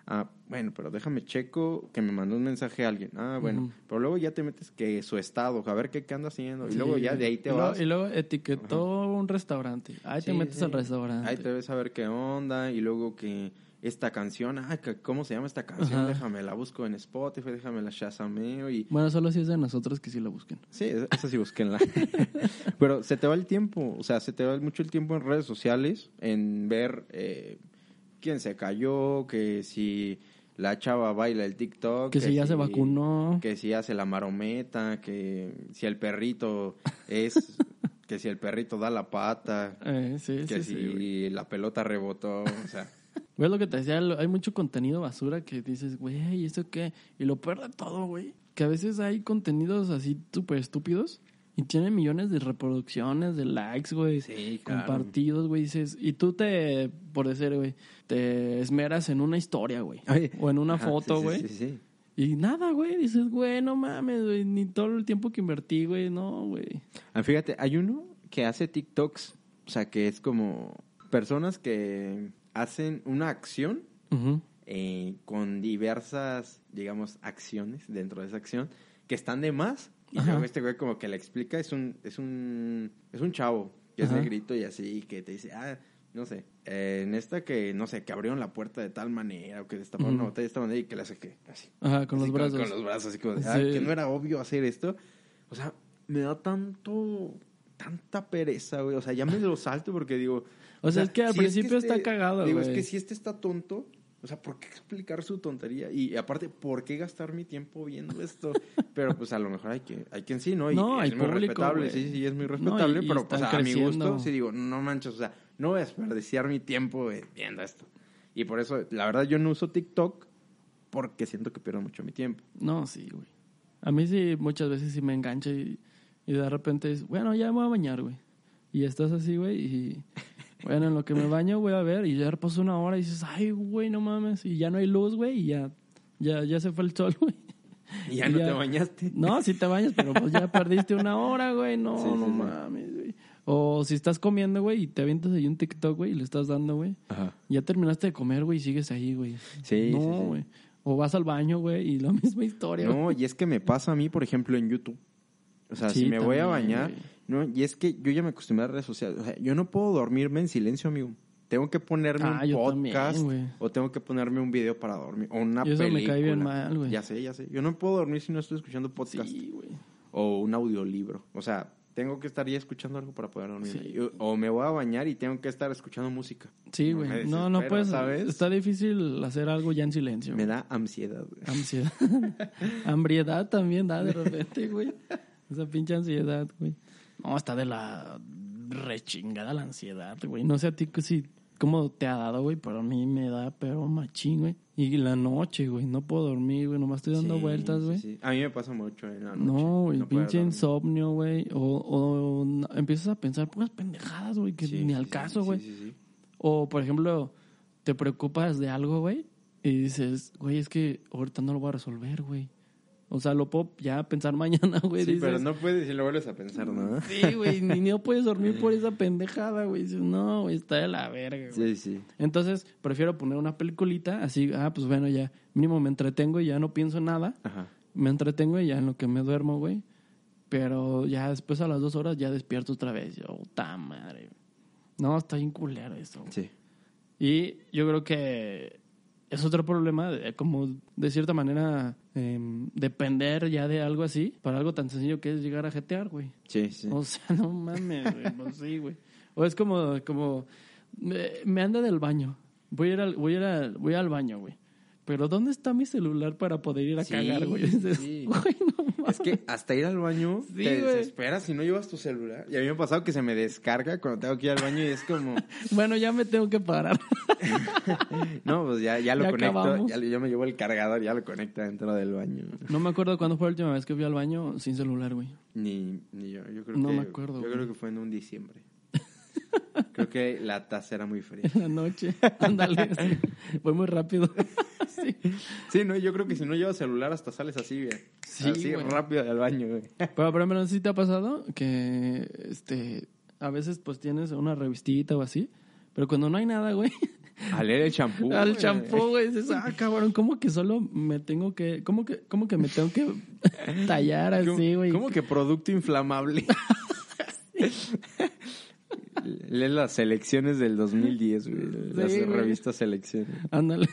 [SPEAKER 1] Ah, bueno, pero déjame checo que me mandó un mensaje a alguien. Ah, bueno. Pero luego ya te metes que su estado, a ver qué, qué anda haciendo. Y
[SPEAKER 2] Sí,
[SPEAKER 1] luego ya de ahí te
[SPEAKER 2] y luego-
[SPEAKER 1] vas.
[SPEAKER 2] y luego etiquetó un restaurante. Ahí te metes
[SPEAKER 1] sí.
[SPEAKER 2] al restaurante.
[SPEAKER 1] Ahí te ves a ver qué onda. Y luego que esta canción, ah, que- ¿cómo se llama esta canción?
[SPEAKER 2] Ajá.
[SPEAKER 1] Déjame la busco en Spotify, déjame la shazameo y...
[SPEAKER 2] Bueno, solo si es de nosotros que sí lo busquen.
[SPEAKER 1] Sí, eso sí busquenla. <laughs> Pero se te va el tiempo, o sea, se te va mucho el tiempo en redes sociales, en ver eh, quién se cayó, que si la chava baila el TikTok.
[SPEAKER 2] Que si ya se vacunó.
[SPEAKER 1] Que si hace la marometa, que si el perrito es... que si el perrito da la pata, <laughs>
[SPEAKER 2] Eh, sí,
[SPEAKER 1] que
[SPEAKER 2] sí,
[SPEAKER 1] si
[SPEAKER 2] sí,
[SPEAKER 1] la pelota rebotó, o sea...
[SPEAKER 2] Güey, lo que te decía, hay mucho contenido basura que dices, güey, ¿y eso qué? Y lo peor de todo, güey, que a veces hay contenidos así súper estúpidos y tienen millones de reproducciones, de likes, güey,
[SPEAKER 1] Sí, claro.
[SPEAKER 2] compartidos, güey, dices, y tú te, por decir, güey, te esmeras en una historia, güey, o en una
[SPEAKER 1] ajá,
[SPEAKER 2] foto, güey,
[SPEAKER 1] Sí, sí, sí.
[SPEAKER 2] y nada, güey, dices, güey, no mames, güey, ni todo el tiempo que invertí, güey, no, güey.
[SPEAKER 1] Ah, fíjate, hay uno que hace TikToks, o sea, que es como personas que hacen una acción
[SPEAKER 2] Ujú.
[SPEAKER 1] eh, con diversas, digamos, acciones dentro de esa acción que están de más. Y
[SPEAKER 2] Ajá.
[SPEAKER 1] luego este güey como que le explica, es un, es un, es un chavo que es
[SPEAKER 2] Ajá.
[SPEAKER 1] negrito y así, que te dice, ah, no sé, eh, en esta que, no sé, que abrieron la puerta de tal manera o que destaparon
[SPEAKER 2] Ujú.
[SPEAKER 1] una botella de esta manera y que le hace que, así.
[SPEAKER 2] Ajá, con
[SPEAKER 1] Así
[SPEAKER 2] los brazos.
[SPEAKER 1] Con, los brazos, así como ah,
[SPEAKER 2] Sí.
[SPEAKER 1] que no era obvio hacer esto. O sea, me da tanto, tanta pereza, güey. O sea, ya me lo salto porque digo...
[SPEAKER 2] O sea, es que al principio está
[SPEAKER 1] este-
[SPEAKER 2] cagado,
[SPEAKER 1] Digo, es que si este está tonto, o sea, ¿por qué explicar su tontería? Y aparte, ¿por qué gastar mi tiempo viendo esto? <laughs> pero pues a lo mejor hay que, hay quien sí, ¿no? Y
[SPEAKER 2] No,
[SPEAKER 1] es
[SPEAKER 2] hay
[SPEAKER 1] muy
[SPEAKER 2] público,
[SPEAKER 1] respetable, sí, sí, es muy respetable,
[SPEAKER 2] y- y
[SPEAKER 1] pero pues a mi gusto sí digo, no manches, o sea, no voy a desperdiciar mi tiempo eh, viendo esto. Y por eso, la verdad, yo no uso TikTok porque siento que pierdo mucho mi tiempo.
[SPEAKER 2] No, sí, güey. A mí sí, muchas veces sí me engancha y, y de repente es, bueno, ya me voy a bañar, güey. Y estás así, güey, y bueno, en lo que me baño voy a ver y ya pasó una hora y dices, ay, güey, no mames, y ya no hay luz, güey, y ya, ya, ya se fue el sol, <laughs> güey.
[SPEAKER 1] Y ya no te bañaste.
[SPEAKER 2] No, sí te bañas, pero pues ya perdiste una hora, güey, no,
[SPEAKER 1] Sí,
[SPEAKER 2] no
[SPEAKER 1] sí.
[SPEAKER 2] mames, güey. O si estás comiendo, güey, y te avientas ahí un TikTok, güey, y le estás dando, güey.
[SPEAKER 1] Ajá.
[SPEAKER 2] Ya terminaste de comer, güey, y sigues ahí, güey.
[SPEAKER 1] Sí,
[SPEAKER 2] No,
[SPEAKER 1] sí, sí.
[SPEAKER 2] güey. O vas al baño, güey, y la misma historia. güey.
[SPEAKER 1] No, y es que me pasa a mí, por ejemplo, en YouTube. O sea, si me voy a bañar,
[SPEAKER 2] güey.
[SPEAKER 1] No, y es que yo ya me acostumbré a redes sociales. O sea, yo no puedo dormirme en silencio, amigo. Tengo que ponerme
[SPEAKER 2] Ah,
[SPEAKER 1] un
[SPEAKER 2] también,
[SPEAKER 1] podcast o tengo que ponerme un video para dormir o una
[SPEAKER 2] eso me
[SPEAKER 1] película.
[SPEAKER 2] cae bien mal, güey.
[SPEAKER 1] Ya sé, ya sé. Yo no puedo dormir si no estoy escuchando podcast
[SPEAKER 2] Sí, güey.
[SPEAKER 1] o un audiolibro. O sea, tengo que estar ya escuchando algo para poder dormir.
[SPEAKER 2] Sí.
[SPEAKER 1] Yo- o me voy a bañar y tengo que estar escuchando música.
[SPEAKER 2] Sí,
[SPEAKER 1] No,
[SPEAKER 2] güey.
[SPEAKER 1] me
[SPEAKER 2] No, no
[SPEAKER 1] desespero,
[SPEAKER 2] puedes,
[SPEAKER 1] ¿sabes?
[SPEAKER 2] Está difícil hacer algo ya en silencio.
[SPEAKER 1] Me da ansiedad. güey.
[SPEAKER 2] Ansiedad. <laughs> Hambriedad también da de repente, güey. <laughs> Esa pinche ansiedad, güey. No, está de la rechingada la ansiedad, güey. No sé a ti si cómo te ha dado, güey, pero a mí me da pero machín, güey. Y la noche, güey, no puedo dormir, güey, nomás estoy dando
[SPEAKER 1] Sí,
[SPEAKER 2] vueltas, güey.
[SPEAKER 1] sí. A mí me pasa mucho en la noche.
[SPEAKER 2] No, güey,
[SPEAKER 1] no
[SPEAKER 2] pinche insomnio, güey. O, o empiezas a pensar puras pendejadas, güey, que
[SPEAKER 1] Sí,
[SPEAKER 2] ni al caso,
[SPEAKER 1] sí,
[SPEAKER 2] güey.
[SPEAKER 1] sí, sí.
[SPEAKER 2] O, por ejemplo, te preocupas de algo, güey, y dices, güey, es que ahorita no lo voy a resolver, güey. O sea, lo puedo ya pensar <laughs> mañana, güey.
[SPEAKER 1] Sí,
[SPEAKER 2] dices,
[SPEAKER 1] pero no puedes y lo vuelves a pensar, ¿no? <laughs>
[SPEAKER 2] Sí, güey, ni no puedes dormir por esa pendejada, güey. Dices, no, güey, está de la verga, güey.
[SPEAKER 1] Sí, sí.
[SPEAKER 2] Entonces, prefiero poner una peliculita, así, ah, pues bueno, ya mínimo me entretengo y ya no pienso en nada.
[SPEAKER 1] Ajá.
[SPEAKER 2] Me entretengo y ya en lo que me duermo, güey. Pero ya después a las dos horas ya despierto otra vez. Yo, puta madre. No, está bien culero eso. güey.
[SPEAKER 1] Sí.
[SPEAKER 2] Y yo creo que es otro problema, de, como de cierta manera, em, depender ya de algo así, para algo tan sencillo que es llegar a jetear, güey.
[SPEAKER 1] Sí, sí.
[SPEAKER 2] O sea, <laughs> no mames, güey. Pues sí, güey. O es como, como, me, me anda del baño. Voy a ir al, voy a ir al, voy al baño, güey. Pero ¿dónde está mi celular para poder ir a
[SPEAKER 1] Sí,
[SPEAKER 2] cagar, güey?
[SPEAKER 1] Sí. <laughs>
[SPEAKER 2] Güey, no mames.
[SPEAKER 1] Es que hasta ir al baño <laughs>
[SPEAKER 2] Sí,
[SPEAKER 1] te desesperas si no llevas tu celular. Y a mí me ha pasado que se me descarga cuando tengo que ir al baño y es como, <laughs>
[SPEAKER 2] Bueno, ya me tengo que parar. <laughs>
[SPEAKER 1] no, pues ya, ya lo
[SPEAKER 2] Ya
[SPEAKER 1] conecto, ya, yo me llevo el cargador, ya lo conecto dentro del baño.
[SPEAKER 2] No me acuerdo cuándo fue la última vez que fui al baño sin celular, güey.
[SPEAKER 1] Ni, ni yo, yo creo
[SPEAKER 2] No
[SPEAKER 1] que,
[SPEAKER 2] me acuerdo,
[SPEAKER 1] Yo
[SPEAKER 2] güey.
[SPEAKER 1] creo que fue en un diciembre. creo que la taza era muy fría.
[SPEAKER 2] En la noche. Ándale. sí. Fue muy rápido. sí.
[SPEAKER 1] Sí, no, yo creo que si no llevas celular hasta sales así, güey.
[SPEAKER 2] Sí,
[SPEAKER 1] así
[SPEAKER 2] güey.
[SPEAKER 1] rápido del baño, güey. <laughs>
[SPEAKER 2] Pero, no sé si te ha pasado que este a veces pues tienes una revistita o así, pero cuando no hay nada, güey, <laughs>
[SPEAKER 1] A leer el champú.
[SPEAKER 2] al champú, güey, dices, ah, <laughs> cabrón, ¿cómo que solo me tengo que, cómo que, cómo que me tengo que tallar así,
[SPEAKER 1] ¿Cómo-
[SPEAKER 2] güey?
[SPEAKER 1] ¿Cómo que producto inflamable? Lee las selecciones del 2010, güey. Las
[SPEAKER 2] Sí, güey.
[SPEAKER 1] revistas selecciones.
[SPEAKER 2] Ándale.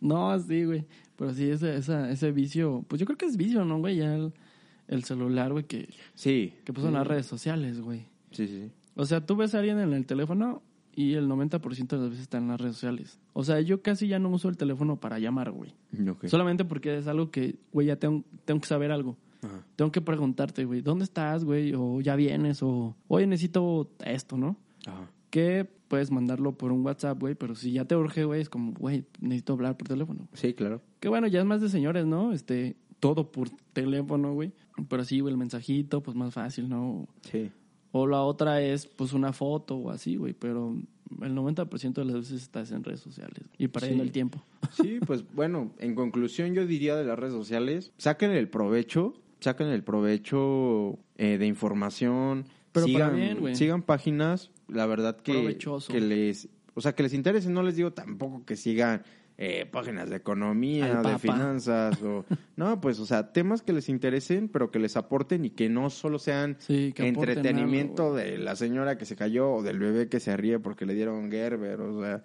[SPEAKER 2] no, así, güey. Pero sí, ese, esa, ese vicio, pues yo creo que es vicio, ¿no, güey? Ya el, el celular, güey, que,
[SPEAKER 1] Sí.
[SPEAKER 2] que puso en las redes sociales, güey.
[SPEAKER 1] Sí, sí, sí.
[SPEAKER 2] O sea, tú ves a alguien en el teléfono y el 90% de las veces está en las redes sociales. O sea, yo casi ya no uso el teléfono para llamar, güey.
[SPEAKER 1] Ok.
[SPEAKER 2] Solamente porque es algo que, güey, ya tengo, tengo que saber algo.
[SPEAKER 1] Ajá.
[SPEAKER 2] Tengo que preguntarte, güey, ¿dónde estás, güey? O ya vienes, o oye, necesito esto, ¿no?
[SPEAKER 1] Ajá.
[SPEAKER 2] Que puedes mandarlo por un WhatsApp, güey, pero si ya te urge, güey, es como, güey, necesito hablar por teléfono.
[SPEAKER 1] Sí, claro.
[SPEAKER 2] Que bueno, ya es más de señores, ¿no? Este, todo por teléfono, güey. Pero sí, güey, el mensajito, pues más fácil, ¿no?
[SPEAKER 1] Sí.
[SPEAKER 2] O la otra es, pues, una foto o así, güey. Pero el 90% de las veces estás en redes sociales y perdiendo
[SPEAKER 1] Sí.
[SPEAKER 2] el tiempo. <laughs>
[SPEAKER 1] Sí, pues bueno, en conclusión yo diría de las redes sociales, saquen el provecho, saquen el provecho eh, de información,
[SPEAKER 2] Pero para
[SPEAKER 1] sigan,
[SPEAKER 2] bien, güey.
[SPEAKER 1] sigan páginas, la verdad que,
[SPEAKER 2] Provechoso.
[SPEAKER 1] que les, o sea, que les interese, no les digo tampoco que sigan eh, páginas de economía, de finanzas, o <laughs> no, pues, o sea, temas que les interesen, pero que les aporten y que no solo sean
[SPEAKER 2] Sí,
[SPEAKER 1] entretenimiento
[SPEAKER 2] algo,
[SPEAKER 1] de la señora que se cayó o del bebé que se ríe porque le dieron Gerber, o sea,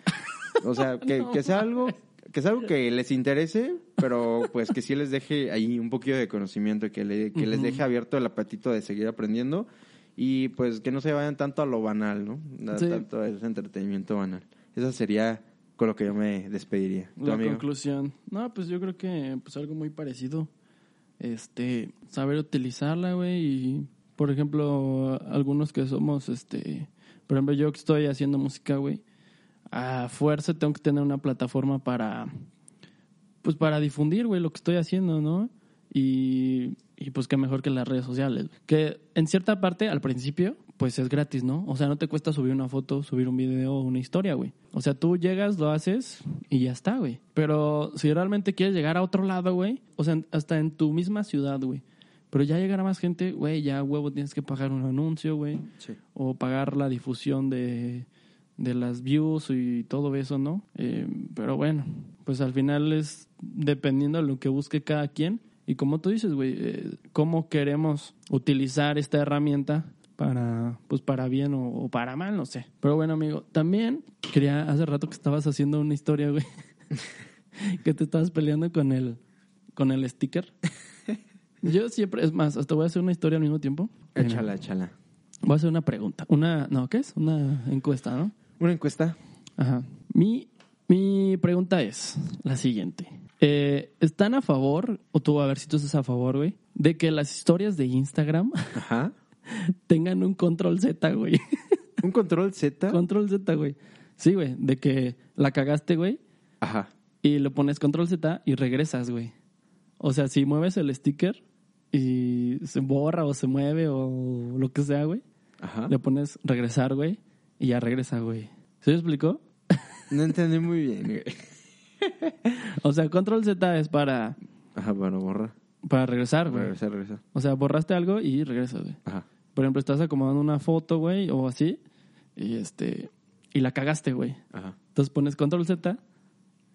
[SPEAKER 1] o sea, <laughs> que, que sea algo que sea algo que les interese, pero pues que sí les deje ahí un poquito de conocimiento y que, le- que les deje abierto el apetito de seguir aprendiendo y pues que no se vayan tanto a lo banal, ¿no? A
[SPEAKER 2] Sí.
[SPEAKER 1] Tanto a ese entretenimiento banal. Eso sería con lo que yo me despediría. ¿Tu
[SPEAKER 2] La
[SPEAKER 1] amigo?
[SPEAKER 2] conclusión. No, pues yo creo que pues algo muy parecido. Este, saber utilizarla, güey, y por ejemplo, algunos que somos este, por ejemplo, yo que estoy haciendo música, güey, a fuerza tengo que tener una plataforma para pues para difundir, güey, lo que estoy haciendo, ¿no? Y, y pues qué mejor que las redes sociales. Que en cierta parte, al principio, pues es gratis, ¿no? O sea, no te cuesta subir una foto, subir un video, una historia, güey. O sea, tú llegas, lo haces y ya está, güey. Pero si realmente quieres llegar a otro lado, güey, o sea, hasta en tu misma ciudad, güey. Pero ya llegar a más gente, güey, ya huevo tienes que pagar un anuncio, güey.
[SPEAKER 1] Sí.
[SPEAKER 2] O pagar la difusión de, de las views y todo eso, ¿no? Eh, pero bueno, pues al final es dependiendo de lo que busque cada quien. Y como tú dices, güey, eh, cómo queremos utilizar esta herramienta para, pues para bien o, o para mal, no sé. Pero bueno, amigo, también quería, hace rato que estabas haciendo una historia, güey, <laughs> que te estabas peleando con el, con el sticker. <laughs> Yo siempre, es más, hasta voy a hacer una historia al mismo tiempo.
[SPEAKER 1] Échala, échala.
[SPEAKER 2] Voy a hacer una pregunta. Una, no, ¿qué es? Una encuesta, ¿no?
[SPEAKER 1] Una encuesta.
[SPEAKER 2] Ajá. Mi, mi pregunta es la siguiente. Eh, ¿Están a favor, o tú a ver si tú estás a favor, güey, de que las historias de Instagram
[SPEAKER 1] Ajá.
[SPEAKER 2] Tengan un control Z, güey? <laughs>
[SPEAKER 1] ¿Un control Z?
[SPEAKER 2] Control Z, güey. Sí, güey. De que la cagaste, güey.
[SPEAKER 1] Ajá.
[SPEAKER 2] Y le pones control Z y regresas, güey. O sea, si mueves el sticker y se borra o se mueve o lo que sea, güey.
[SPEAKER 1] Ajá.
[SPEAKER 2] Le pones regresar, güey. Y ya regresa, güey. ¿Se me explicó? <laughs>
[SPEAKER 1] No entendí muy bien, güey. <laughs>
[SPEAKER 2] O sea, control Z es para,
[SPEAKER 1] Ajá, bueno, borra.
[SPEAKER 2] para regresar, güey.
[SPEAKER 1] Regresa, regresa.
[SPEAKER 2] O sea, borraste algo y regresas, güey.
[SPEAKER 1] Ajá.
[SPEAKER 2] Por ejemplo, estás acomodando una foto, güey, o así. Y este. Y la cagaste, güey.
[SPEAKER 1] Ajá.
[SPEAKER 2] Entonces pones control Z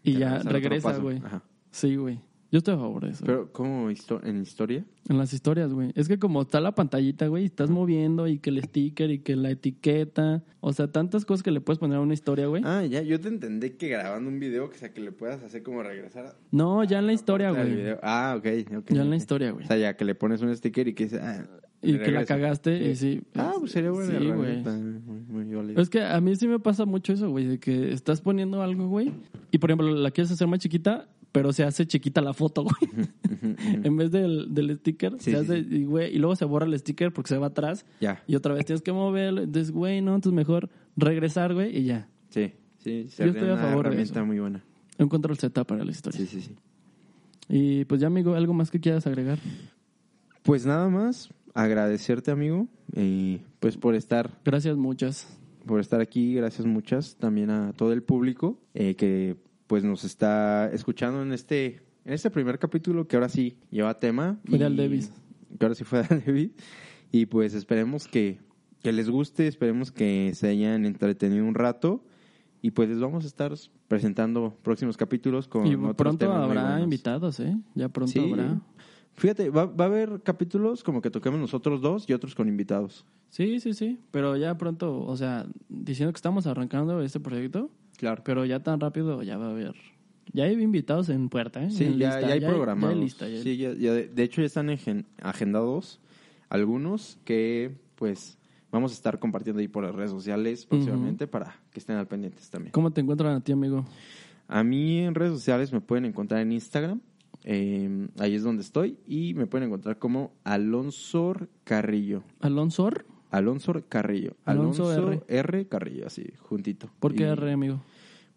[SPEAKER 2] y
[SPEAKER 1] Ya
[SPEAKER 2] ya
[SPEAKER 1] regresa
[SPEAKER 2] güey.
[SPEAKER 1] Ajá.
[SPEAKER 2] Sí, güey. Yo estoy a favor de eso.
[SPEAKER 1] Pero, ¿cómo histo- en historia?
[SPEAKER 2] En las historias, güey. Es que como está la pantallita, güey, estás moviendo y que el sticker y que la etiqueta. O sea, tantas cosas que le puedes poner a una historia, güey.
[SPEAKER 1] Ah, ya, yo te entendí que grabando un video, que sea, que le puedas hacer como regresar. a-
[SPEAKER 2] No, ya en la historia, güey.
[SPEAKER 1] Ah, ok, ok.
[SPEAKER 2] Ya en la historia, güey.
[SPEAKER 1] O sea, ya que le pones un sticker y que dice, ah,
[SPEAKER 2] Y que la cagaste y sí.
[SPEAKER 1] Ah, pues sería buena
[SPEAKER 2] Sí, güey.
[SPEAKER 1] herramienta, Muy, muy válida.
[SPEAKER 2] Es que a mí sí me pasa mucho eso, güey, de que estás poniendo algo, güey, y por ejemplo la quieres hacer más chiquita, pero se hace chiquita la foto, güey. <laughs> en vez del, del sticker,
[SPEAKER 1] Sí,
[SPEAKER 2] se hace,
[SPEAKER 1] sí.
[SPEAKER 2] y, güey, y luego se borra el sticker porque se va atrás,
[SPEAKER 1] Ya,
[SPEAKER 2] y otra vez tienes que moverlo, entonces, güey, no, entonces mejor regresar, güey, y ya.
[SPEAKER 1] sí, sí.
[SPEAKER 2] Yo
[SPEAKER 1] sería
[SPEAKER 2] estoy a favor de
[SPEAKER 1] herramienta
[SPEAKER 2] eso.
[SPEAKER 1] muy buena.
[SPEAKER 2] Un control Z para la historia.
[SPEAKER 1] Sí, sí, sí.
[SPEAKER 2] Y pues ya, amigo, ¿algo más que quieras agregar?
[SPEAKER 1] Pues nada más, agradecerte, amigo, y pues por estar
[SPEAKER 2] Gracias muchas.
[SPEAKER 1] por estar aquí, gracias muchas también a todo el público eh, que pues nos está escuchando en este en este primer capítulo que ahora sí lleva tema
[SPEAKER 2] Fue de
[SPEAKER 1] y-
[SPEAKER 2] Aldevis.
[SPEAKER 1] que ahora sí fue de Aldevis y pues esperemos que, que les guste, esperemos que se hayan entretenido un rato y pues les vamos a estar presentando próximos capítulos con
[SPEAKER 2] Y
[SPEAKER 1] otros
[SPEAKER 2] pronto
[SPEAKER 1] temas
[SPEAKER 2] habrá invitados, ¿eh? Ya pronto
[SPEAKER 1] Sí.
[SPEAKER 2] habrá.
[SPEAKER 1] Fíjate, va, va a haber capítulos como que toquemos nosotros dos y otros con invitados.
[SPEAKER 2] Sí, sí, sí. Pero ya pronto, o sea, diciendo que estamos arrancando este proyecto,
[SPEAKER 1] Claro.
[SPEAKER 2] pero ya tan rápido ya va a haber. Ya hay invitados en puerta, ¿eh?
[SPEAKER 1] Sí,
[SPEAKER 2] En
[SPEAKER 1] ya,
[SPEAKER 2] lista,
[SPEAKER 1] ya hay
[SPEAKER 2] ya
[SPEAKER 1] programados.
[SPEAKER 2] ya hay lista, ya hay-
[SPEAKER 1] Sí, de, hecho ya están agen- agendados algunos que pues vamos a estar compartiendo ahí por las redes sociales próximamente para que estén al pendientes también.
[SPEAKER 2] ¿Cómo te encuentran a ti, amigo?
[SPEAKER 1] A mí en redes sociales me pueden encontrar en Instagram, eh, ahí es donde estoy, y me pueden encontrar como Alonso Carrillo.
[SPEAKER 2] ¿Alonso?
[SPEAKER 1] Alonso Carrillo.
[SPEAKER 2] Alonso
[SPEAKER 1] Alonso R. Carrillo, así, juntito.
[SPEAKER 2] ¿Por qué
[SPEAKER 1] Y-
[SPEAKER 2] R, amigo?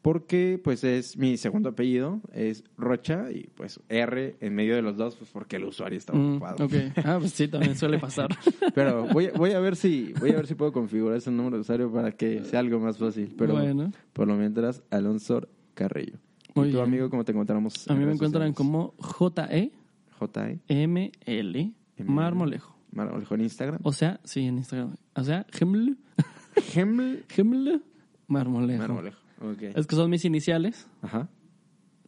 [SPEAKER 1] Porque pues es mi segundo apellido, es Rocha, y pues R en medio de los dos, pues porque el usuario está
[SPEAKER 2] Mm,
[SPEAKER 1] ocupado.
[SPEAKER 2] ok. Ah, pues sí, también suele pasar. <laughs>
[SPEAKER 1] Pero voy, a- voy a ver si voy a ver si puedo configurar ese número de usuario para que sea algo más fácil. Pero
[SPEAKER 2] Bueno.
[SPEAKER 1] por lo mientras, Alonso Carrillo. ¿Y tu amigo cómo te encontramos?
[SPEAKER 2] A
[SPEAKER 1] en
[SPEAKER 2] mí me encuentran
[SPEAKER 1] sociales?
[SPEAKER 2] como E
[SPEAKER 1] J.E.
[SPEAKER 2] J-E-M-L Marmolejo.
[SPEAKER 1] Marmolejo en Instagram.
[SPEAKER 2] O sea, sí, en Instagram. O sea, Geml,
[SPEAKER 1] Geml <laughs>
[SPEAKER 2] Geml Marmolejo.
[SPEAKER 1] Marmolejo.
[SPEAKER 2] Es que son mis iniciales,
[SPEAKER 1] Ajá.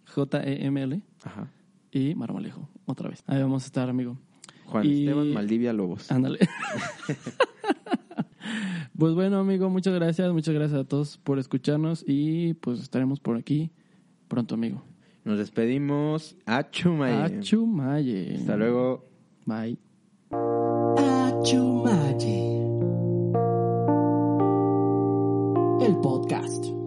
[SPEAKER 2] J-E-M-L
[SPEAKER 1] Ajá.
[SPEAKER 2] y Marmolejo. Otra vez. Ahí vamos a estar, amigo.
[SPEAKER 1] Juan
[SPEAKER 2] Y-
[SPEAKER 1] Esteban Maldivia Lobos.
[SPEAKER 2] Ándale. <laughs> pues bueno, amigo, muchas gracias. Muchas gracias a todos por escucharnos y pues estaremos por aquí pronto, amigo.
[SPEAKER 1] Nos despedimos. Achumaye.
[SPEAKER 2] Achumaye.
[SPEAKER 1] Hasta luego.
[SPEAKER 2] Bye.
[SPEAKER 3] Achumaye. El podcast.